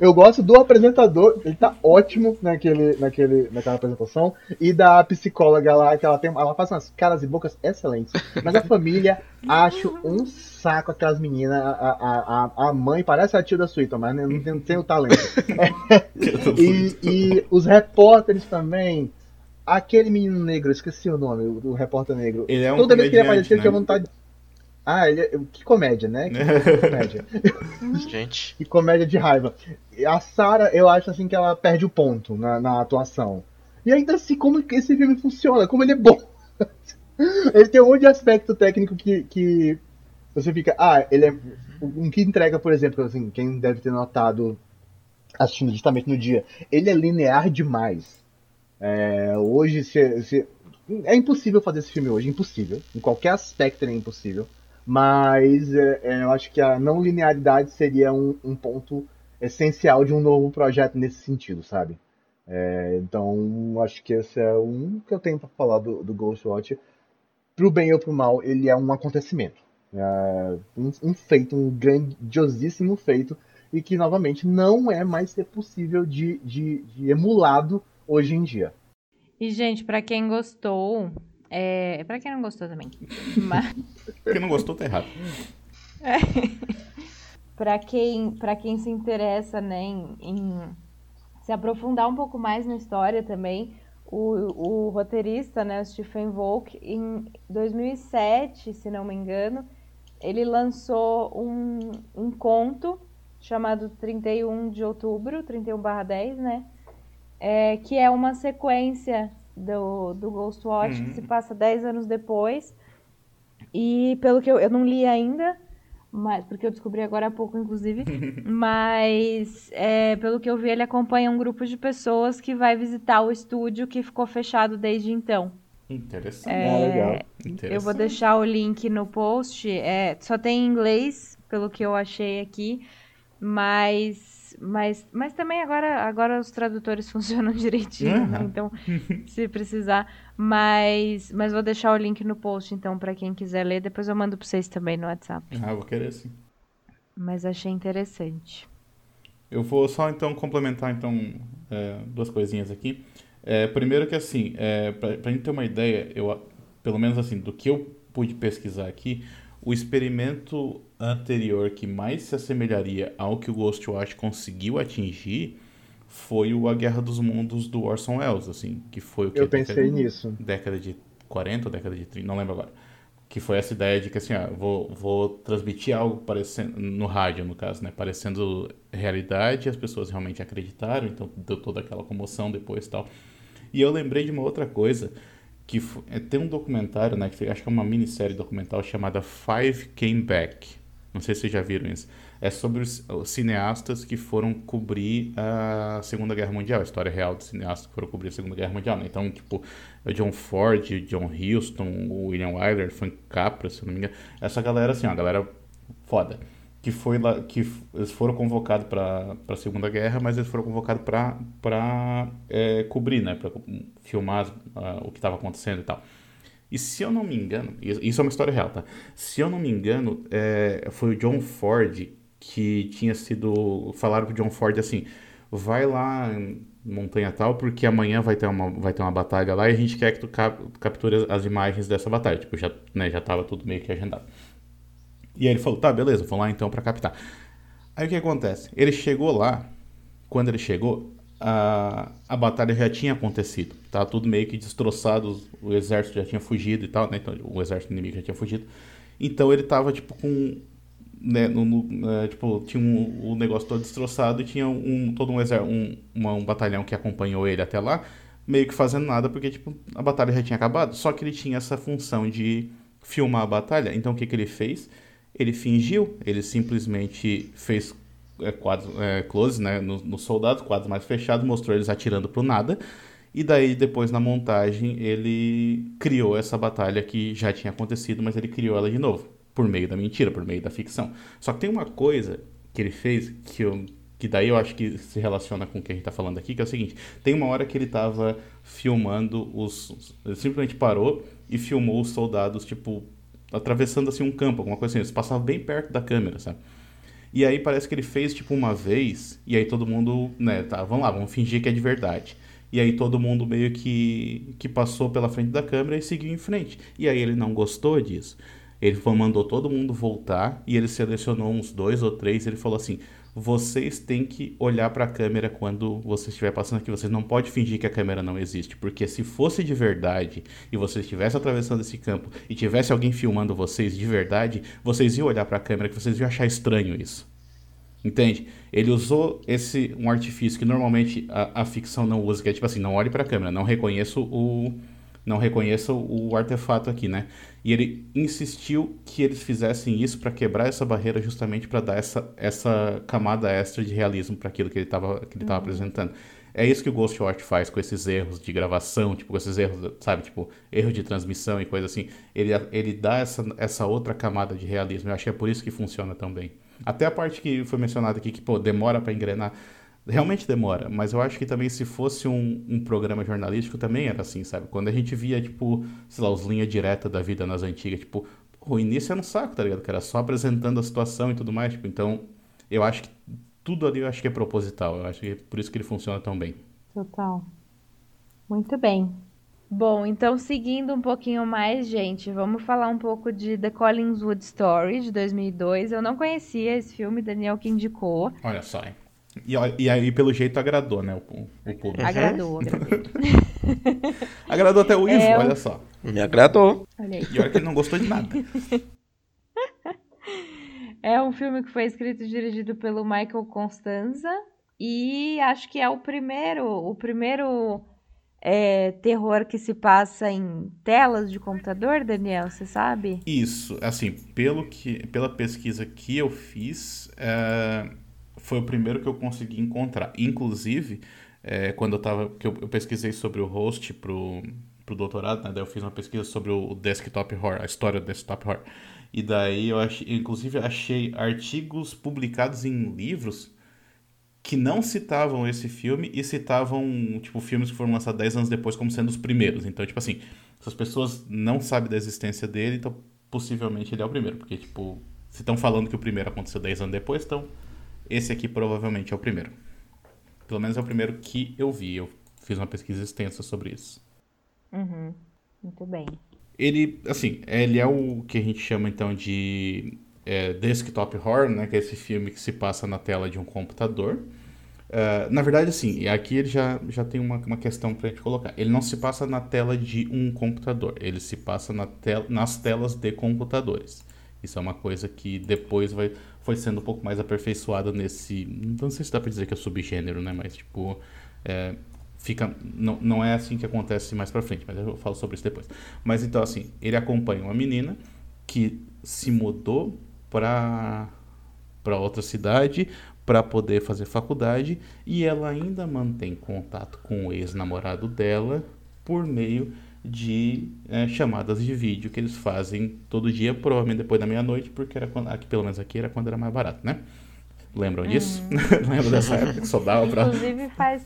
Eu gosto do apresentador, ele tá ótimo naquele, naquele, naquela apresentação. E da psicóloga lá, que ela tem. Ela faz umas caras e bocas excelentes. Mas a família, acho um saco aquelas meninas. A, a, a, a mãe parece a tia da Suíta, mas não tem, não tem o talento. e, e os repórteres também. Aquele menino negro, esqueci o nome, o, o repórter negro. Ele é um Toda vez que ele aparecia, né? tinha vontade. Ah, ele é... que comédia, né? Que comédia. Gente. que comédia de raiva. A Sarah, eu acho assim que ela perde o ponto na, na atuação. E ainda assim, como esse filme funciona, como ele é bom. ele tem um monte de aspecto técnico que, que você fica. Ah, ele é. Um que entrega, por exemplo, assim, quem deve ter notado assistindo justamente no dia, ele é linear demais. É, hoje, se, se, é impossível fazer esse filme hoje, impossível. Em qualquer aspecto é impossível. Mas é, é, eu acho que a não linearidade seria um, um, ponto essencial de um novo projeto nesse sentido, sabe? É, então, acho que esse é um que eu tenho para falar do, do Ghostwatch. Pro bem ou pro mal, ele é um acontecimento. É um, um feito, um grandiosíssimo feito, e que, novamente, não é mais ser possível de, de, de emulado hoje em dia. E, gente, para quem gostou, é... para quem não gostou também. Mas... quem não gostou tá errado. É. para quem, pra quem se interessa né, em, em, se aprofundar um pouco mais na história também, o, o roteirista, né, o Stephen Volk, em 2007, se não me engano, ele lançou um, um conto chamado 31 de outubro, 31 barra 10, né? é, que é uma sequência do, do Ghostwatch, uhum. que se passa 10 anos depois. E pelo que eu, eu não li ainda, mas, porque eu descobri agora há pouco, inclusive, mas é, pelo que eu vi, ele acompanha um grupo de pessoas que vai visitar o estúdio que ficou fechado desde então. Interessante. É, ah, legal. Interessante. Eu vou deixar o link no post. É, só tem em inglês, pelo que eu achei aqui, mas mas, mas também agora, agora os tradutores funcionam direitinho, uhum. né? Então, se precisar. Mas, mas vou deixar o link no post, então, para quem quiser ler. Depois eu mando para vocês também no WhatsApp. Ah, vou querer sim. Mas achei interessante. Eu vou só, então, complementar, então, é, duas coisinhas aqui. É, primeiro que, assim, é, para a gente ter uma ideia, eu, pelo menos, assim, do que eu pude pesquisar aqui, o experimento anterior que mais se assemelharia ao que o Ghostwatch conseguiu atingir foi o A Guerra dos Mundos do Orson Welles, assim, que foi o que... Eu pensei década, nisso. Década de 40 ou década de 30, não lembro agora. Que foi essa ideia de que, assim, ah, vou, vou transmitir algo parecendo, no rádio, no caso, né, parecendo realidade, as pessoas realmente acreditaram, então deu toda aquela comoção depois e tal. E eu lembrei de uma outra coisa, que é, tem um documentário, né, que acho que é uma minissérie documental chamada Five Came Back. Não sei se vocês já viram isso. É sobre os, os cineastas que foram cobrir a Segunda Guerra Mundial, a história real dos cineastas que foram cobrir a Segunda Guerra Mundial. Né? Então, tipo, o John Ford, John Huston, William Wyler, Frank Capra, se não me engano. Essa galera, assim, a galera foda que foi lá que eles foram convocados para a Segunda Guerra, mas eles foram convocados para é, cobrir, né, para filmar uh, o que estava acontecendo e tal. E se eu não me engano, isso é uma história real, tá? Se eu não me engano, é, foi o John Ford que tinha sido falaram pro John Ford assim, vai lá em montanha tal porque amanhã vai ter uma vai ter uma batalha lá e a gente quer que tu cap capture as imagens dessa batalha, tipo já né, já tava tudo meio que agendado. E aí ele falou: tá, beleza, vou lá então para captar. Aí o que acontece? Ele chegou lá, quando ele chegou, a, a batalha já tinha acontecido. Tá tudo meio que destroçado, o exército já tinha fugido e tal, né? Então, o exército inimigo já tinha fugido. Então ele tava, tipo, com. Né, no, no é, tipo, tinha um, o negócio todo destroçado e tinha um, todo um, exército, um, uma, um batalhão que acompanhou ele até lá, meio que fazendo nada, porque, tipo, a batalha já tinha acabado. Só que ele tinha essa função de filmar a batalha. Então o que, que ele fez? Ele fingiu, ele simplesmente fez é, quadros, é, close né, nos no soldados, quadros mais fechados, mostrou eles atirando pro nada. E daí, depois na montagem, ele criou essa batalha que já tinha acontecido, mas ele criou ela de novo, por meio da mentira, por meio da ficção. Só que tem uma coisa que ele fez que eu, que daí eu acho que se relaciona com o que a gente tá falando aqui, que é o seguinte: tem uma hora que ele tava filmando os. Ele simplesmente parou e filmou os soldados, tipo, atravessando assim um campo, alguma coisa assim. Eles passavam bem perto da câmera, sabe? E aí parece que ele fez tipo uma vez, e aí todo mundo, né, tá, vamos lá, vamos fingir que é de verdade. E aí todo mundo meio que, que passou pela frente da câmera e seguiu em frente. E aí ele não gostou disso. Ele mandou todo mundo voltar e ele selecionou uns dois ou três. Ele falou assim: vocês têm que olhar para a câmera quando você estiver passando aqui. Vocês não podem fingir que a câmera não existe, porque se fosse de verdade e você estivesse atravessando esse campo e tivesse alguém filmando vocês de verdade, vocês iam olhar para a câmera que vocês iam achar estranho isso. Entende? Ele usou esse um artifício que normalmente a, a ficção não usa, que é tipo assim, não olhe para a câmera, não reconheço o não reconheça o artefato aqui, né? E ele insistiu que eles fizessem isso para quebrar essa barreira justamente para dar essa, essa camada extra de realismo para aquilo que ele estava que ele uhum. apresentando. é isso que o Ghostwatch faz com esses erros de gravação, tipo, com esses erros, sabe, tipo, erro de transmissão e coisa assim. Ele, ele dá essa, essa outra camada de realismo. Eu acho que é por isso que funciona tão bem. Até a parte que foi mencionada aqui, que, pô, demora para engrenar. Realmente demora, mas eu acho que também se fosse um, um programa jornalístico também era assim, sabe? Quando a gente via, tipo, sei lá, os linhas diretas da vida nas antigas, tipo, o início era um saco, tá ligado? Que era só apresentando a situação e tudo mais, tipo, então eu acho que tudo ali eu acho que é proposital. Eu acho que é por isso que ele funciona tão bem. Total. Muito bem. Bom, então seguindo um pouquinho mais, gente, vamos falar um pouco de The Collingswood Story de 2002. Eu não conhecia esse filme, Daniel que indicou. Olha só, hein? E, e aí, pelo jeito, agradou, né? O, o público. Agradou, agradou. agradou até o Ivo, é, olha só. Me agradou. Olha aí. E olha que ele não gostou de nada. É um filme que foi escrito e dirigido pelo Michael Constanza e acho que é o primeiro, o primeiro é, terror que se passa em telas de computador, Daniel, você sabe? Isso, assim, pelo que, pela pesquisa que eu fiz, é, foi o primeiro que eu consegui encontrar. Inclusive, é, quando eu tava, que eu, eu, pesquisei sobre o host pro, pro doutorado, né, daí eu fiz uma pesquisa sobre o desktop horror, a história do desktop horror. E daí eu achei, inclusive achei artigos publicados em livros que não citavam esse filme e citavam, tipo, filmes que foram lançados 10 anos depois como sendo os primeiros. Então, tipo assim, essas pessoas não sabem da existência dele, então possivelmente ele é o primeiro. Porque, tipo, se estão falando que o primeiro aconteceu 10 anos depois, então esse aqui provavelmente é o primeiro. Pelo menos é o primeiro que eu vi. Eu fiz uma pesquisa extensa sobre isso. Uhum. Muito bem. Ele, assim, ele é o que a gente chama então de é, desktop horror, né? Que é esse filme que se passa na tela de um computador. Uh, na verdade, assim, aqui ele já, já tem uma, uma questão pra gente colocar. Ele não se passa na tela de um computador, ele se passa na tel nas telas de computadores. Isso é uma coisa que depois vai, foi sendo um pouco mais aperfeiçoada nesse. Não sei se dá pra dizer que é subgênero, né? Mas, tipo, é, fica não, não é assim que acontece mais para frente, mas eu falo sobre isso depois. Mas então assim, ele acompanha uma menina que se mudou para para outra cidade para poder fazer faculdade e ela ainda mantém contato com o ex-namorado dela por meio de é, chamadas de vídeo que eles fazem todo dia, provavelmente depois da meia-noite, porque era quando, aqui, pelo menos aqui era quando era mais barato, né? Lembram disso? Uhum. Lembram dessa época que só dava pra... Inclusive faz,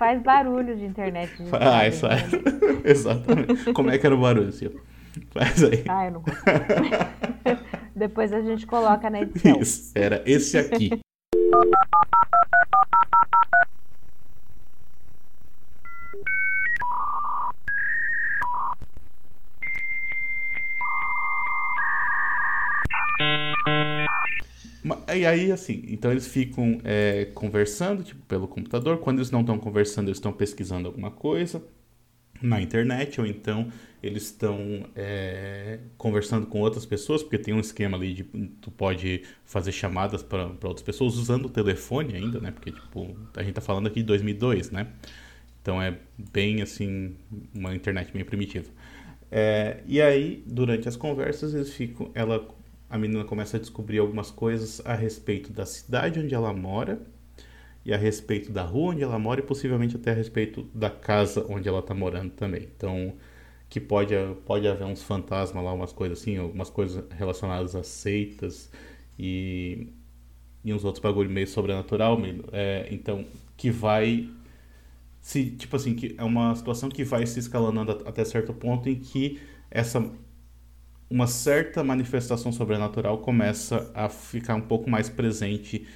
Faz barulho de internet. De faz, faz. Exatamente. Como é que era o barulho, Silvio? Faz aí. Ah, eu não. Depois a gente coloca na edição. Isso, era esse aqui. E aí, assim, então eles ficam é, conversando, tipo, pelo computador. Quando eles não estão conversando, eles estão pesquisando alguma coisa na internet, ou então eles estão é, conversando com outras pessoas, porque tem um esquema ali de tu pode fazer chamadas para outras pessoas usando o telefone ainda, né? Porque, tipo, a gente tá falando aqui de 2002, né? Então é bem, assim, uma internet bem primitiva. É, e aí, durante as conversas, eles ficam, ela a menina começa a descobrir algumas coisas a respeito da cidade onde ela mora e a respeito da rua onde ela mora e possivelmente até a respeito da casa onde ela está morando também. Então, que pode, pode haver uns fantasmas lá, umas coisas assim, algumas coisas relacionadas a seitas e, e uns outros bagulho meio sobrenatural, meio, é, então, que vai se tipo assim, que é uma situação que vai se escalonando até certo ponto em que essa uma certa manifestação sobrenatural começa a ficar um pouco mais presente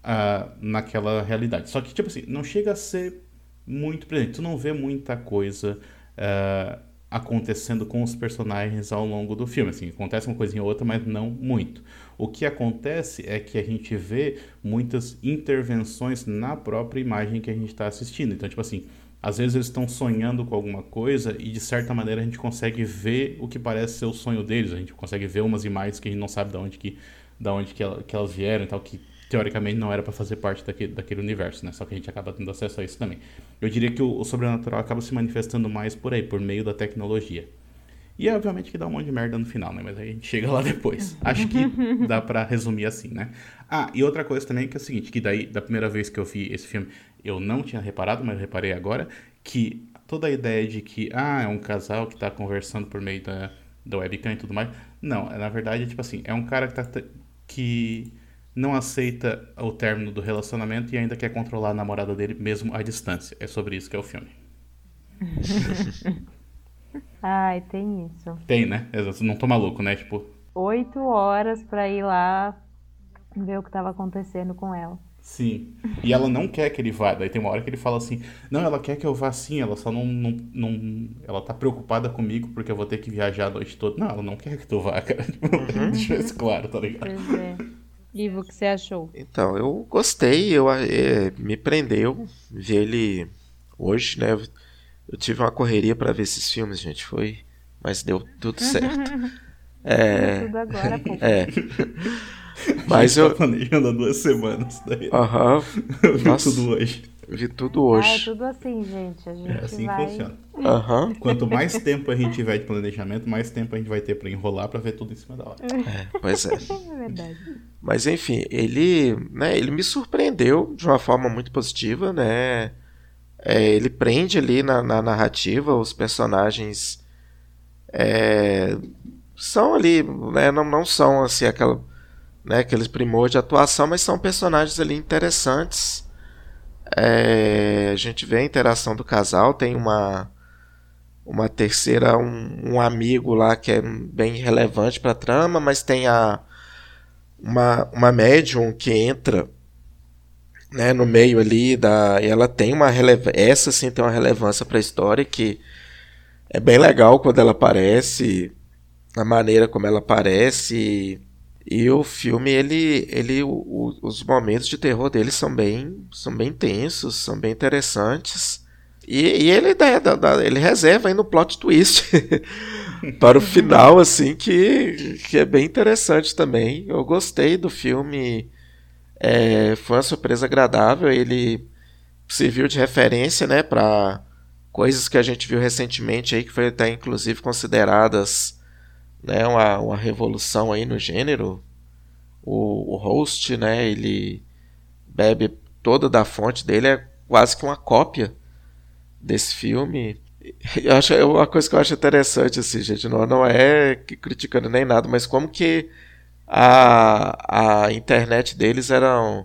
uh, naquela realidade. Só que, tipo assim, não chega a ser muito presente. Tu não vê muita coisa uh, acontecendo com os personagens ao longo do filme. Assim, acontece uma coisinha ou outra, mas não muito. O que acontece é que a gente vê muitas intervenções na própria imagem que a gente está assistindo. Então, tipo assim, às vezes eles estão sonhando com alguma coisa e de certa maneira a gente consegue ver o que parece ser o sonho deles. A gente consegue ver umas imagens que a gente não sabe de onde que, de onde que, ela, que elas vieram e tal, que teoricamente não era para fazer parte daquele, daquele universo, né? Só que a gente acaba tendo acesso a isso também. Eu diria que o, o sobrenatural acaba se manifestando mais por aí, por meio da tecnologia. E obviamente que dá um monte de merda no final, né? Mas aí a gente chega lá depois. Acho que dá para resumir assim, né? Ah, e outra coisa também que é o seguinte, que daí, da primeira vez que eu vi esse filme, eu não tinha reparado, mas eu reparei agora, que toda a ideia de que, ah, é um casal que tá conversando por meio da, da webcam e tudo mais. Não, na verdade, é tipo assim, é um cara que, tá, que não aceita o término do relacionamento e ainda quer controlar a namorada dele mesmo à distância. É sobre isso que é o filme. Ai, tem isso. Tem, né? Não tô maluco, né? Tipo. Oito horas pra ir lá ver o que tava acontecendo com ela. Sim. E ela não quer que ele vá. Daí tem uma hora que ele fala assim: Não, ela quer que eu vá sim, ela só não. não, não... Ela tá preocupada comigo porque eu vou ter que viajar a noite toda. Não, ela não quer que tu vá, cara. Uhum. Deixa isso claro, tá ligado? Pois é. Ivo, o que você achou? Então, eu gostei, eu é, me prendeu ver ele hoje, né? Eu tive uma correria para ver esses filmes, gente. Foi. Mas deu tudo certo. é. Tudo agora, pô. É. Mas eu. Tá planejando há duas semanas. Daí. Aham. Eu vi Nossa, tudo hoje. Vi tudo hoje. Ah, é tudo assim, gente. A gente é assim vai... que funciona. Uhum. Quanto mais tempo a gente tiver de planejamento, mais tempo a gente vai ter para enrolar para ver tudo em cima da hora. É, pois é. É verdade. Mas enfim, ele, né, ele me surpreendeu de uma forma muito positiva, né? É, ele prende ali na, na narrativa, os personagens é, são ali, né, não, não são assim aquela, né, aqueles primores de atuação, mas são personagens ali interessantes. É, a gente vê a interação do casal, tem uma uma terceira, um, um amigo lá que é bem relevante para a trama, mas tem a uma, uma médium que entra né, no meio ali da e ela tem uma essa sim tem uma relevância para a história que é bem legal quando ela aparece a maneira como ela aparece e o filme ele ele o, os momentos de terror dele são bem são bem tensos são bem interessantes e, e ele dá, dá, ele reserva aí no plot twist para o final assim que que é bem interessante também. Eu gostei do filme é, foi uma surpresa agradável. Ele serviu de referência, né, para coisas que a gente viu recentemente aí que foi até inclusive consideradas, né, uma, uma revolução aí no gênero. O, o host, né, ele bebe toda da fonte dele é quase que uma cópia desse filme. Eu acho é uma coisa que eu acho interessante assim, gente, não, não é criticando nem nada, mas como que a, a internet deles era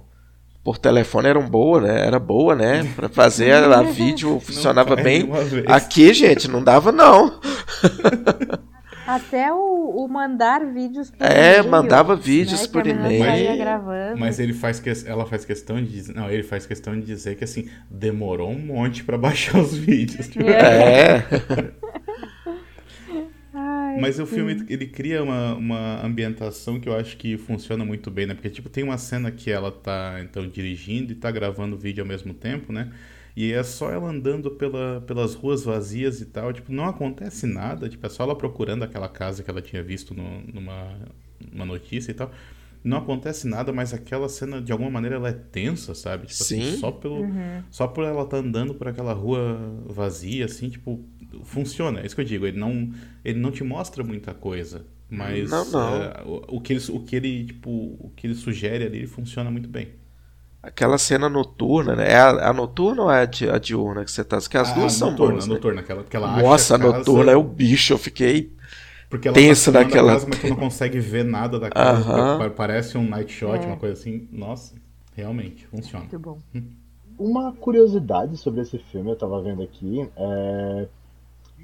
por telefone eram boa, né? Era boa, né? Para fazer a, vídeo funcionava bem. Aqui, gente, não dava não. Até o, o, mandar vídeos por é, e-mail. É, mandava vídeos né, por e-mail. Mas ele faz que, ela faz questão de dizer, não, ele faz questão de dizer que assim, demorou um monte para baixar os vídeos. Tipo. É. Mas o filme, ele cria uma, uma ambientação que eu acho que funciona muito bem, né? Porque, tipo, tem uma cena que ela tá, então, dirigindo e tá gravando vídeo ao mesmo tempo, né? E é só ela andando pela, pelas ruas vazias e tal. Tipo, não acontece nada. Tipo, é só ela procurando aquela casa que ela tinha visto no, numa uma notícia e tal. Não acontece nada, mas aquela cena, de alguma maneira, ela é tensa, sabe? Tipo, assim, Sim. Assim, só, pelo, uhum. só por ela estar tá andando por aquela rua vazia, assim, tipo, funciona. É isso que eu digo. Ele não, ele não te mostra muita coisa, mas não, não. É, o, o, que ele, o que ele tipo, o que ele sugere ali, ele funciona muito bem. Aquela cena noturna, né? É a, a noturna ou é a, di, a diurna que você tá? Que as ah, duas são noturna, boas, né? noturna, aquela, aquela Nossa, a noturna é o bicho, eu fiquei porque ela tensa tá naquela casa, mas tu não consegue ver nada da casa. Uh -huh. Parece um night shot, é. uma coisa assim. Nossa, realmente, funciona. Muito bom. Hum. Uma curiosidade sobre esse filme, eu tava vendo aqui, é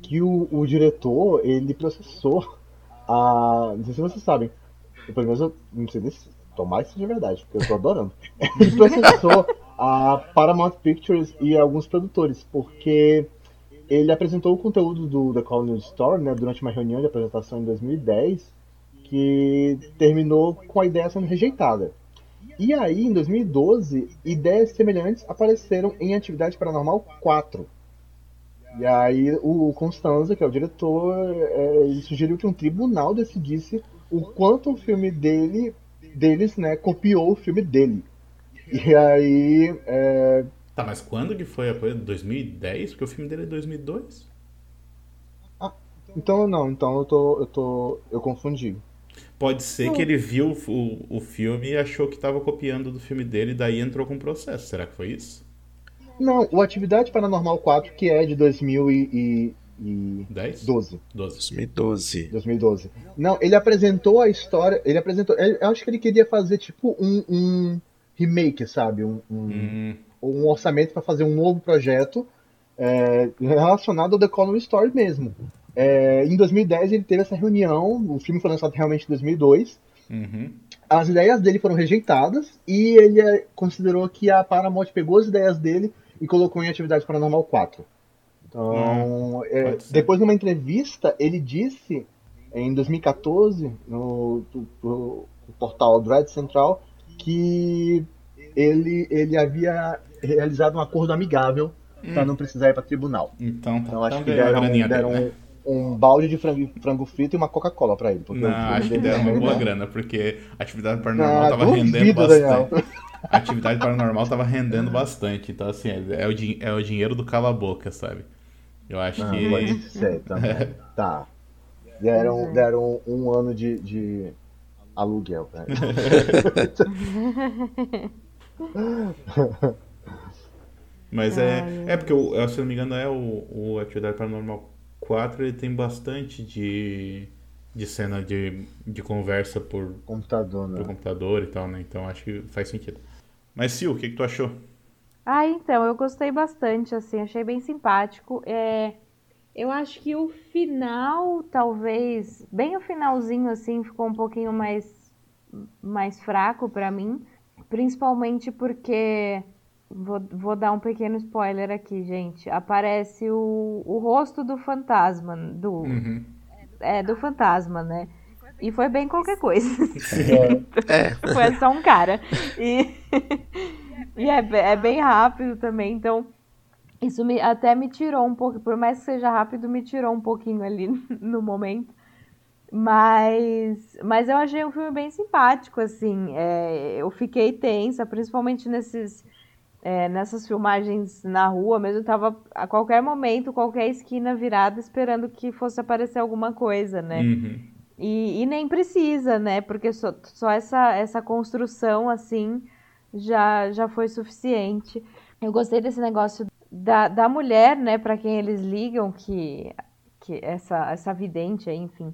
que o, o diretor, ele processou a. Não sei se vocês sabem. Pelo menos eu não sei se. Tomara que seja verdade, porque eu tô adorando. Ele processou a Paramount Pictures e alguns produtores, porque ele apresentou o conteúdo do The Call Store né, durante uma reunião de apresentação em 2010, que terminou com a ideia sendo rejeitada. E aí, em 2012, ideias semelhantes apareceram em Atividade Paranormal 4, e aí o Constanza, que é o diretor, é, sugeriu que um tribunal decidisse o quanto o filme dele, deles, né, copiou o filme dele. E aí. É... Tá, mas quando que foi a coisa? 2010? Porque o filme dele é 2002? Ah, Então não, então eu tô. eu tô. eu confundi. Pode ser que ele viu o, o filme e achou que estava copiando do filme dele, e daí entrou com processo. Será que foi isso? Não, o Atividade Paranormal 4, que é de 2012. 12. 2012. 2012. Não, ele apresentou a história. Ele apresentou. Eu acho que ele queria fazer tipo um, um remake, sabe? Um, um, Hum, um orçamento para fazer um novo projeto é, relacionado ao The Colony Story mesmo. É, em 2010 ele teve essa reunião, o filme foi lançado realmente em 2002. uhum. As ideias dele foram rejeitadas e ele é, considerou que a Paramount pegou as ideias dele e colocou em Atividade Paranormal 4. Então, é, pode ser. depois numa entrevista, ele disse, em 2014, no, no- no portal Dread Central, que ele, ele havia realizado um acordo amigável para não precisar ir para tribunal. Então, tá, Então acho então que deram, graninha deram dele, né? um, balde de frango, frango frito e uma Coca-Cola para ele. porque Não, acho que deram uma boa não- grana, porque a atividade paranormal Ah, tava duvido, rendendo Daniel. bastante. A atividade paranormal tava rendendo bastante. Então, assim, é, é o, é o dinheiro do cala-boca, sabe? Eu acho Ah, que. pode ser também. Tá. Deram, deram um ano de, de aluguel ele. Mas é. É porque, o- se eu não me engano, é o, o Atividade Paranormal 4, ele tem bastante de, de cena de, de conversa por, Computador, por né? computador e tal, né? Então acho que faz sentido. Mas, Sil, o que, que tu achou? Ah, então, eu gostei bastante, assim, achei bem simpático. É, eu acho que o final, talvez, bem o finalzinho, assim, ficou um pouquinho mais, mais fraco pra mim. Principalmente porque, vou, vou dar um pequeno spoiler aqui, gente. Aparece o, o rosto do fantasma, do, Uhum. é, do fantasma, né? E foi bem qualquer coisa. É, Foi só um cara. E, e é, é bem rápido também, então isso me, até me tirou um pouco, por mais que seja rápido, me tirou um pouquinho ali no momento. Mas, mas eu achei um filme bem simpático, assim. É, eu fiquei tensa, principalmente nesses, é, nessas filmagens na rua mesmo. Eu tava a qualquer momento, qualquer esquina virada, esperando que fosse aparecer alguma coisa, né? Uhum. E, e nem precisa, né? Porque só, só essa, essa construção, assim, já, já foi suficiente. Eu gostei desse negócio da, da mulher, né? Pra quem eles ligam, que, que essa, essa vidente aí, enfim.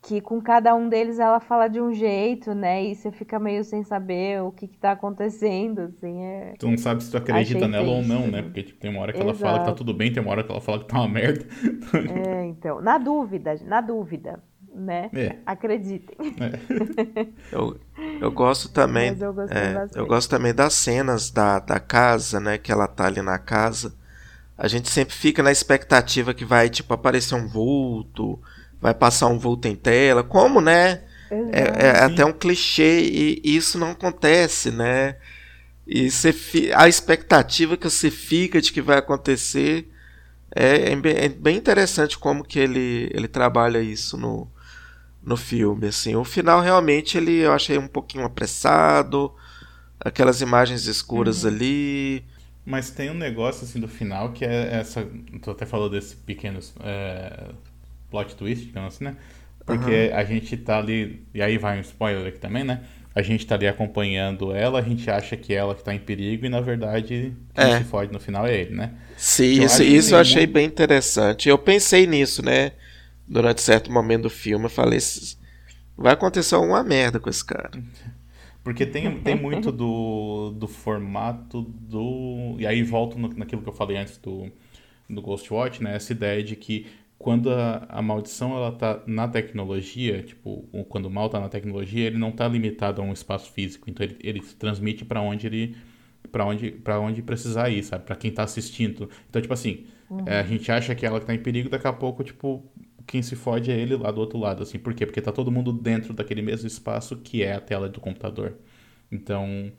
Que com cada um deles ela fala de um jeito, né? E você fica meio sem saber o que, que tá acontecendo, assim. É... Tu não sabe se tu acredita Achei nela ou não, né? Porque tipo, tem uma hora que ela fala que tá Exato. tudo bem, tem uma hora que ela fala que tá uma merda. é, então, na dúvida, na dúvida, né? É. Acreditem. eu, eu gosto também. Mas eu é, eu gosto também das cenas da, da casa, né? Que ela tá ali na casa. A gente sempre fica na expectativa que vai, tipo, aparecer um vulto, vai passar um vulto em tela. Como, né? É, é até um clichê e isso não acontece, né? E você fi- a expectativa que você fica de que vai acontecer é, é bem, é bem interessante como que ele, ele trabalha isso no, no filme. Assim. O final realmente ele, eu achei um pouquinho apressado, aquelas imagens escuras ali. Mas tem um negócio assim do final que é essa. Tu até falou desse pequeno é, plot twist, digamos assim, né? Porque a gente tá ali. E aí vai um spoiler aqui também, né? A gente tá ali acompanhando ela, a gente acha que ela que tá em perigo e na verdade quem É. se fode no final é ele, né? Sim, Eu isso, isso eu achei muito- bem interessante. Eu pensei nisso, né? Durante certo momento do filme, eu falei: "S- vai acontecer alguma merda com esse cara. Porque tem, tem muito do, do formato do. E aí volto no- naquilo que eu falei antes do, do Ghostwatch, né? Essa ideia de que quando a, a maldição ela tá na tecnologia, tipo, quando o mal tá na tecnologia, ele não tá limitado a um espaço físico. Então ele, ele transmite para onde ele. para onde, pra onde precisar ir, sabe? Pra quem tá assistindo. Então, tipo assim, é, a gente acha que ela que tá em perigo, daqui a pouco, tipo, quem se fode é ele lá do outro lado, assim. Por quê? Porque tá todo mundo dentro daquele mesmo espaço que é a tela do computador. Então,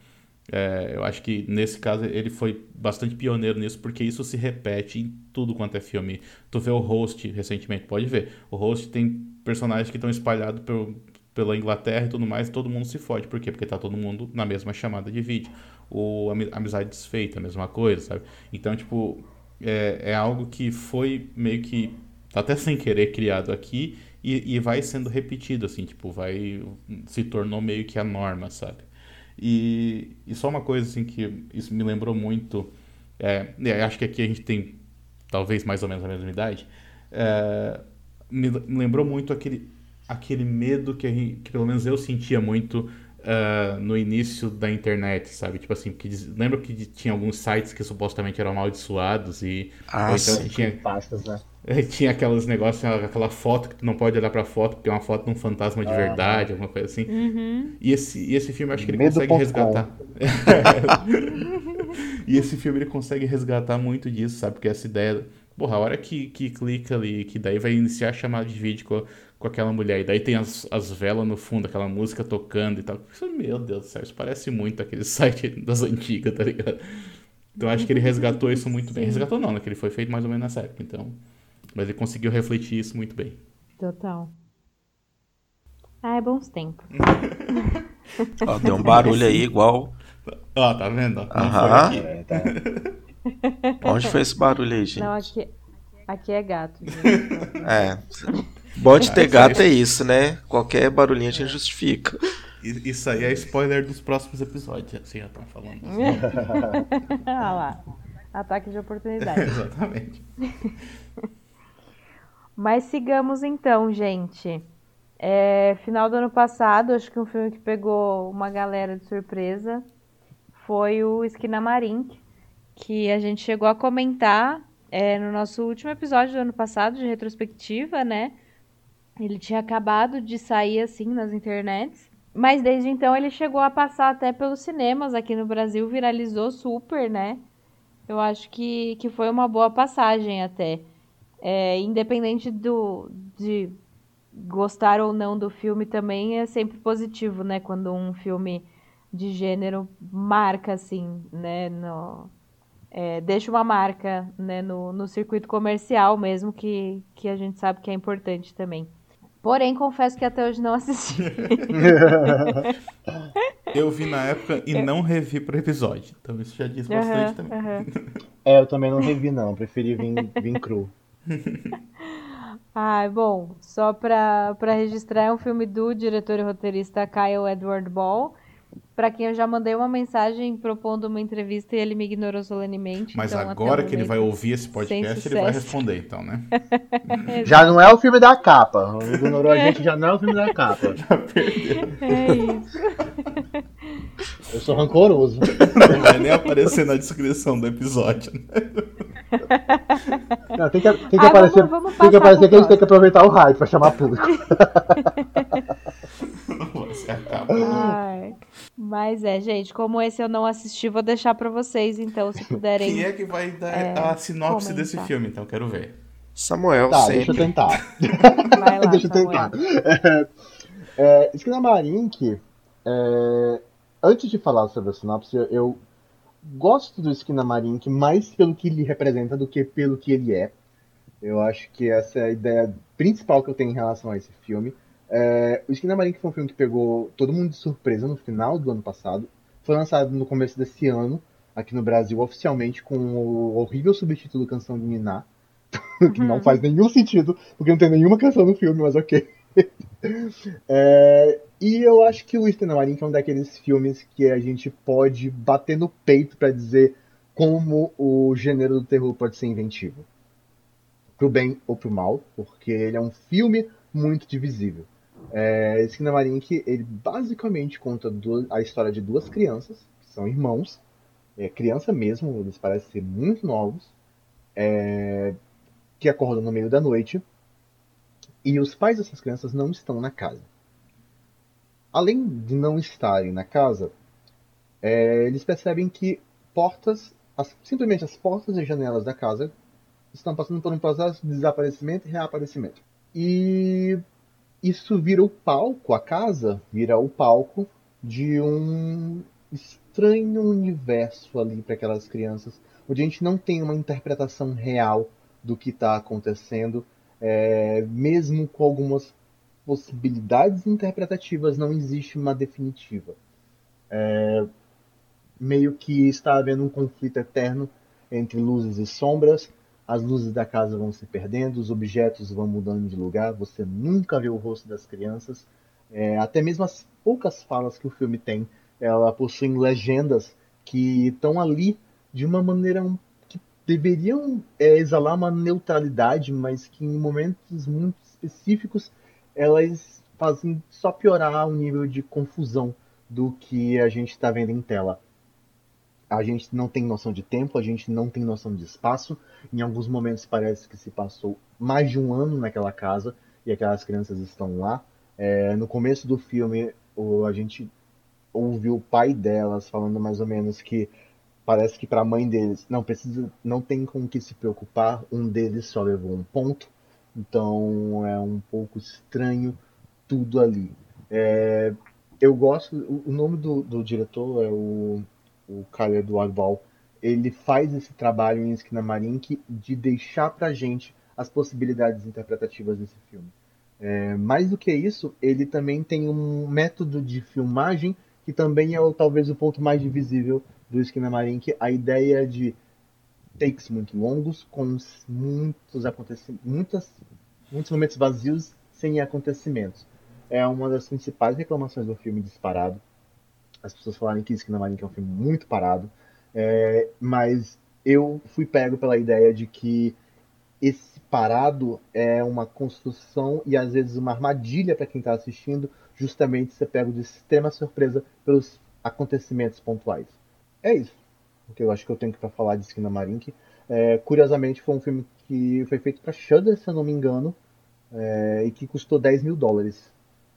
é, eu acho que nesse caso ele foi bastante pioneiro nisso, porque isso se repete em tudo quanto é filme. Tu vê o Host recentemente, pode ver. O Host tem personagens que estão espalhados pelo, pela Inglaterra e tudo mais, e todo mundo se fode. Por quê? Porque tá todo mundo na mesma chamada de vídeo. O Ami- Amizade Desfeita, a mesma coisa, sabe? Então, tipo, é, é algo que foi meio que tá até sem querer criado aqui e, e vai sendo repetido, assim, tipo, vai. se tornou meio que a norma, sabe? E, e só uma coisa, assim, que isso me lembrou muito. É, é, acho que aqui a gente tem talvez mais ou menos a mesma idade. É, me, me lembrou muito aquele, aquele medo que, gente, que pelo menos eu sentia muito uh, no início da internet, sabe? Tipo assim, que lembra que tinha alguns sites que supostamente eram amaldiçoados e ah, então sim. tinha pastas, né? Tinha aqueles negócios, aquela foto que tu não pode olhar pra foto porque é uma foto de um fantasma de verdade, alguma coisa assim. Uhum. E, esse, e esse filme, acho que ele Medo consegue resgatar. e esse filme ele consegue resgatar muito disso, sabe? Porque essa ideia. Porra, a hora que, que clica ali, que daí vai iniciar a chamada de vídeo com, aquela mulher, e daí tem as, as velas no fundo, aquela música tocando e tal. Meu Deus do céu, isso parece muito aquele site das antigas, tá ligado? Então acho que ele resgatou isso muito bem. Resgatou não, né? Que ele foi feito mais ou menos nessa época, então. Mas ele conseguiu refletir isso muito bem. Total. Ah, é bons tempos. Ó, deu um barulho aí igual. Ó, tá vendo? Aham. É, tá. Onde foi esse barulho aí, gente? Não, aqui, aqui é gato. é. Bom de ter gato é isso, né? Qualquer barulhinho a gente justifica. Isso aí é spoiler dos próximos episódios, assim já estão falando. Assim. ah lá. Ataque de oportunidade. Exatamente. Mas sigamos então, gente. É, final do ano passado, acho que um filme que pegou uma galera de surpresa foi o Esquina Marink, que a gente chegou a comentar é, no nosso último episódio do ano passado, de retrospectiva, né? Ele tinha acabado de sair assim nas internets. Mas desde então ele chegou a passar até pelos cinemas aqui no Brasil, viralizou super, né? Eu acho que, que foi uma boa passagem até. É, independente do, de gostar ou não do filme, também é sempre positivo, né? Quando um filme de gênero marca, assim, né? No, é, deixa uma marca né? no, no circuito comercial mesmo, que, que a gente sabe que é importante também. Porém, confesso que até hoje não assisti. eu vi na época e não revi pro episódio. Então isso já diz bastante também. É, eu também não revi, não. Preferi vir, vir cru. ah, bom, só para registrar, é um filme do diretor e roteirista Kyle Edward Ball, para quem eu já mandei uma mensagem propondo uma entrevista e ele me ignorou solenemente. Mas então, agora que ele vai ouvir esse podcast, ele vai responder, então, né? já não é o filme da capa. Ignorou a gente, já não é o filme da capa. Já perdeu. É isso. Eu sou rancoroso. Não vai nem aparecer na descrição do episódio. Né? Não, tem que, tem que ah, aparecer, vamos, vamos tem que, aparecer que a gente tem que aproveitar o hype pra chamar público. Você acaba. Ai. Mas é, gente, como esse eu não assisti, vou deixar para vocês, então, se puderem. Quem é que vai dar é, a sinopse comentar. desse filme, então? Quero ver. Samuel, tá, sempre. deixa eu tentar. Vai lá, deixa eu tentar. É, é, Esquina Marink, é, antes de falar sobre a sinopse, eu gosto do Esquina Marink mais pelo que ele representa do que pelo que ele é. Eu acho que essa é a ideia principal que eu tenho em relação a esse filme. É, o Esquina Marink foi um filme que pegou todo mundo de surpresa no final do ano passado. Foi lançado no começo desse ano, aqui no Brasil, oficialmente, com o horrível subtítulo Canção de Niná. que uhum. não faz nenhum sentido, porque não tem nenhuma canção no filme, mas ok. é, e eu acho que o Esquina Marink é um daqueles filmes que a gente pode bater no peito para dizer como o gênero do terror pode ser inventivo. Pro bem ou pro mal, porque ele é um filme muito divisível. É, Esquina Marink, ele basicamente conta duas, a história de duas crianças, que são irmãos, é, criança mesmo, eles parecem ser muito novos, é, que acordam no meio da noite, e os pais dessas crianças não estão na casa. Além de não estarem na casa, é, eles percebem que portas, as, simplesmente as portas e janelas da casa estão passando por um processo de desaparecimento e reaparecimento. E isso vira o palco, a casa vira o palco de um estranho universo ali para aquelas crianças, onde a gente não tem uma interpretação real do que está acontecendo, é, mesmo com algumas possibilidades interpretativas, não existe uma definitiva. É, meio que está havendo um conflito eterno entre luzes e sombras, as luzes da casa vão se perdendo, os objetos vão mudando de lugar, você nunca vê o rosto das crianças. É, até mesmo as poucas falas que o filme tem, ela possui legendas que estão ali de uma maneira que deveriam é, exalar uma neutralidade, mas que em momentos muito específicos elas fazem só piorar o nível de confusão do que a gente está vendo em tela. A gente não tem noção de tempo, a gente não tem noção de espaço. Em alguns momentos parece que se passou mais de um ano naquela casa e aquelas crianças estão lá. É, no começo do filme, o, a gente ouviu o pai delas falando mais ou menos que parece que para a mãe deles não precisa, não tem com que se preocupar. Um deles só levou um ponto, então é um pouco estranho tudo ali. É, eu gosto. O, nome do, do, diretor é o, o Khaled Warbal. Ele faz esse trabalho em Esquina Marink de deixar pra gente as possibilidades interpretativas desse filme. É, mais do que isso, ele também tem um método de filmagem que também é talvez o ponto mais divisível do Esquina Marink, a ideia de takes muito longos, com muitos acontecimentos, muitas, muitos momentos vazios sem acontecimentos é uma das principais reclamações do filme disparado. As pessoas falarem que Esquina Marinha é um filme muito parado, é, mas eu fui pego pela ideia de que esse parado é uma construção e às vezes uma armadilha para quem está assistindo, justamente ser pego de extrema surpresa pelos acontecimentos pontuais. É isso. O que eu acho que eu tenho para falar de Esquina Marink. É, curiosamente, foi um filme que foi feito para Shudder, se eu não me engano, é, e que custou 10 mil dólares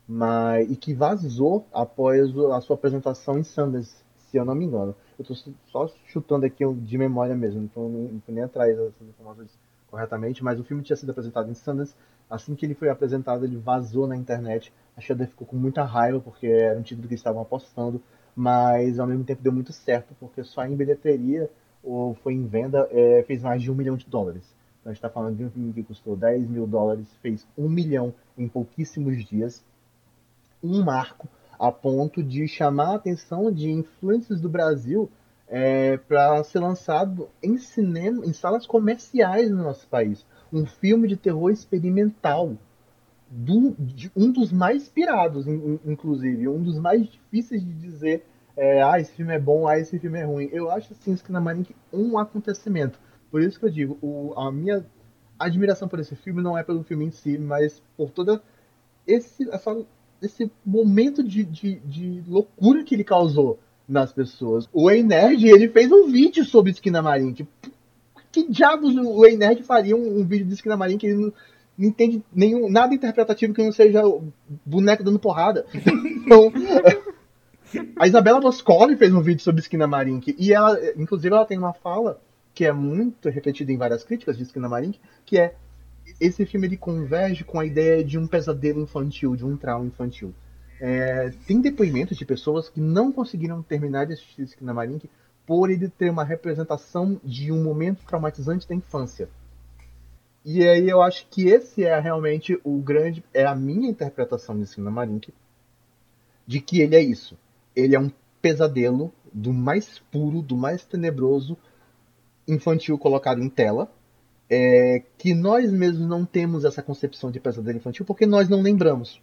mas e que vazou após a sua apresentação em Sundance, se eu não me engano. Eu estou só chutando aqui de memória mesmo, então não fui nem atrás dessas informações corretamente, mas o filme tinha sido apresentado em Sundance. Assim que ele foi apresentado, ele vazou na internet. A Shudder ficou com muita raiva, porque era um título que estavam apostando, mas ao mesmo tempo deu muito certo, porque só em bilheteria ou foi em venda é, fez mais de um milhão de dólares. Então a gente está falando de um filme que custou 10 mil dólares, fez um milhão em pouquíssimos dias um marco a ponto de chamar a atenção de influências do Brasil é, para ser lançado em cinema, em salas comerciais no nosso país. Um filme de terror experimental. Do, de, um dos mais pirados, inclusive, um dos mais difíceis de dizer é, ah, esse filme é bom, ah, esse filme é ruim. Eu acho assim, que na Marink um acontecimento. Por isso que eu digo, o, a minha admiração por esse filme não é pelo filme em si, mas por toda esse, essa esse momento de, de, de loucura que ele causou nas pessoas. O Ei Nerd, ele fez um vídeo sobre Esquina Marinha. Tipo, que diabos o Ei Nerd faria um, um, vídeo de Esquina Marinha que ele não, não, entende nenhum, nada interpretativo que não seja boneco dando porrada. então, a Isabela Boscoli fez um vídeo sobre Esquina Marink e ela, inclusive, ela tem uma fala que é muito repetida em várias críticas de Esquina Marink, que é esse filme ele converge com a ideia de um pesadelo infantil, de um trauma infantil. É, tem depoimentos de pessoas que não conseguiram terminar de assistir esse Marink por ele ter uma representação de um momento traumatizante da infância. E aí eu acho que esse é realmente o grande, é a minha interpretação de Marink, de que ele é isso. Ele é um pesadelo do mais puro, do mais tenebroso infantil colocado em tela, é, que nós mesmos não temos essa concepção de pesadelo infantil porque nós não lembramos.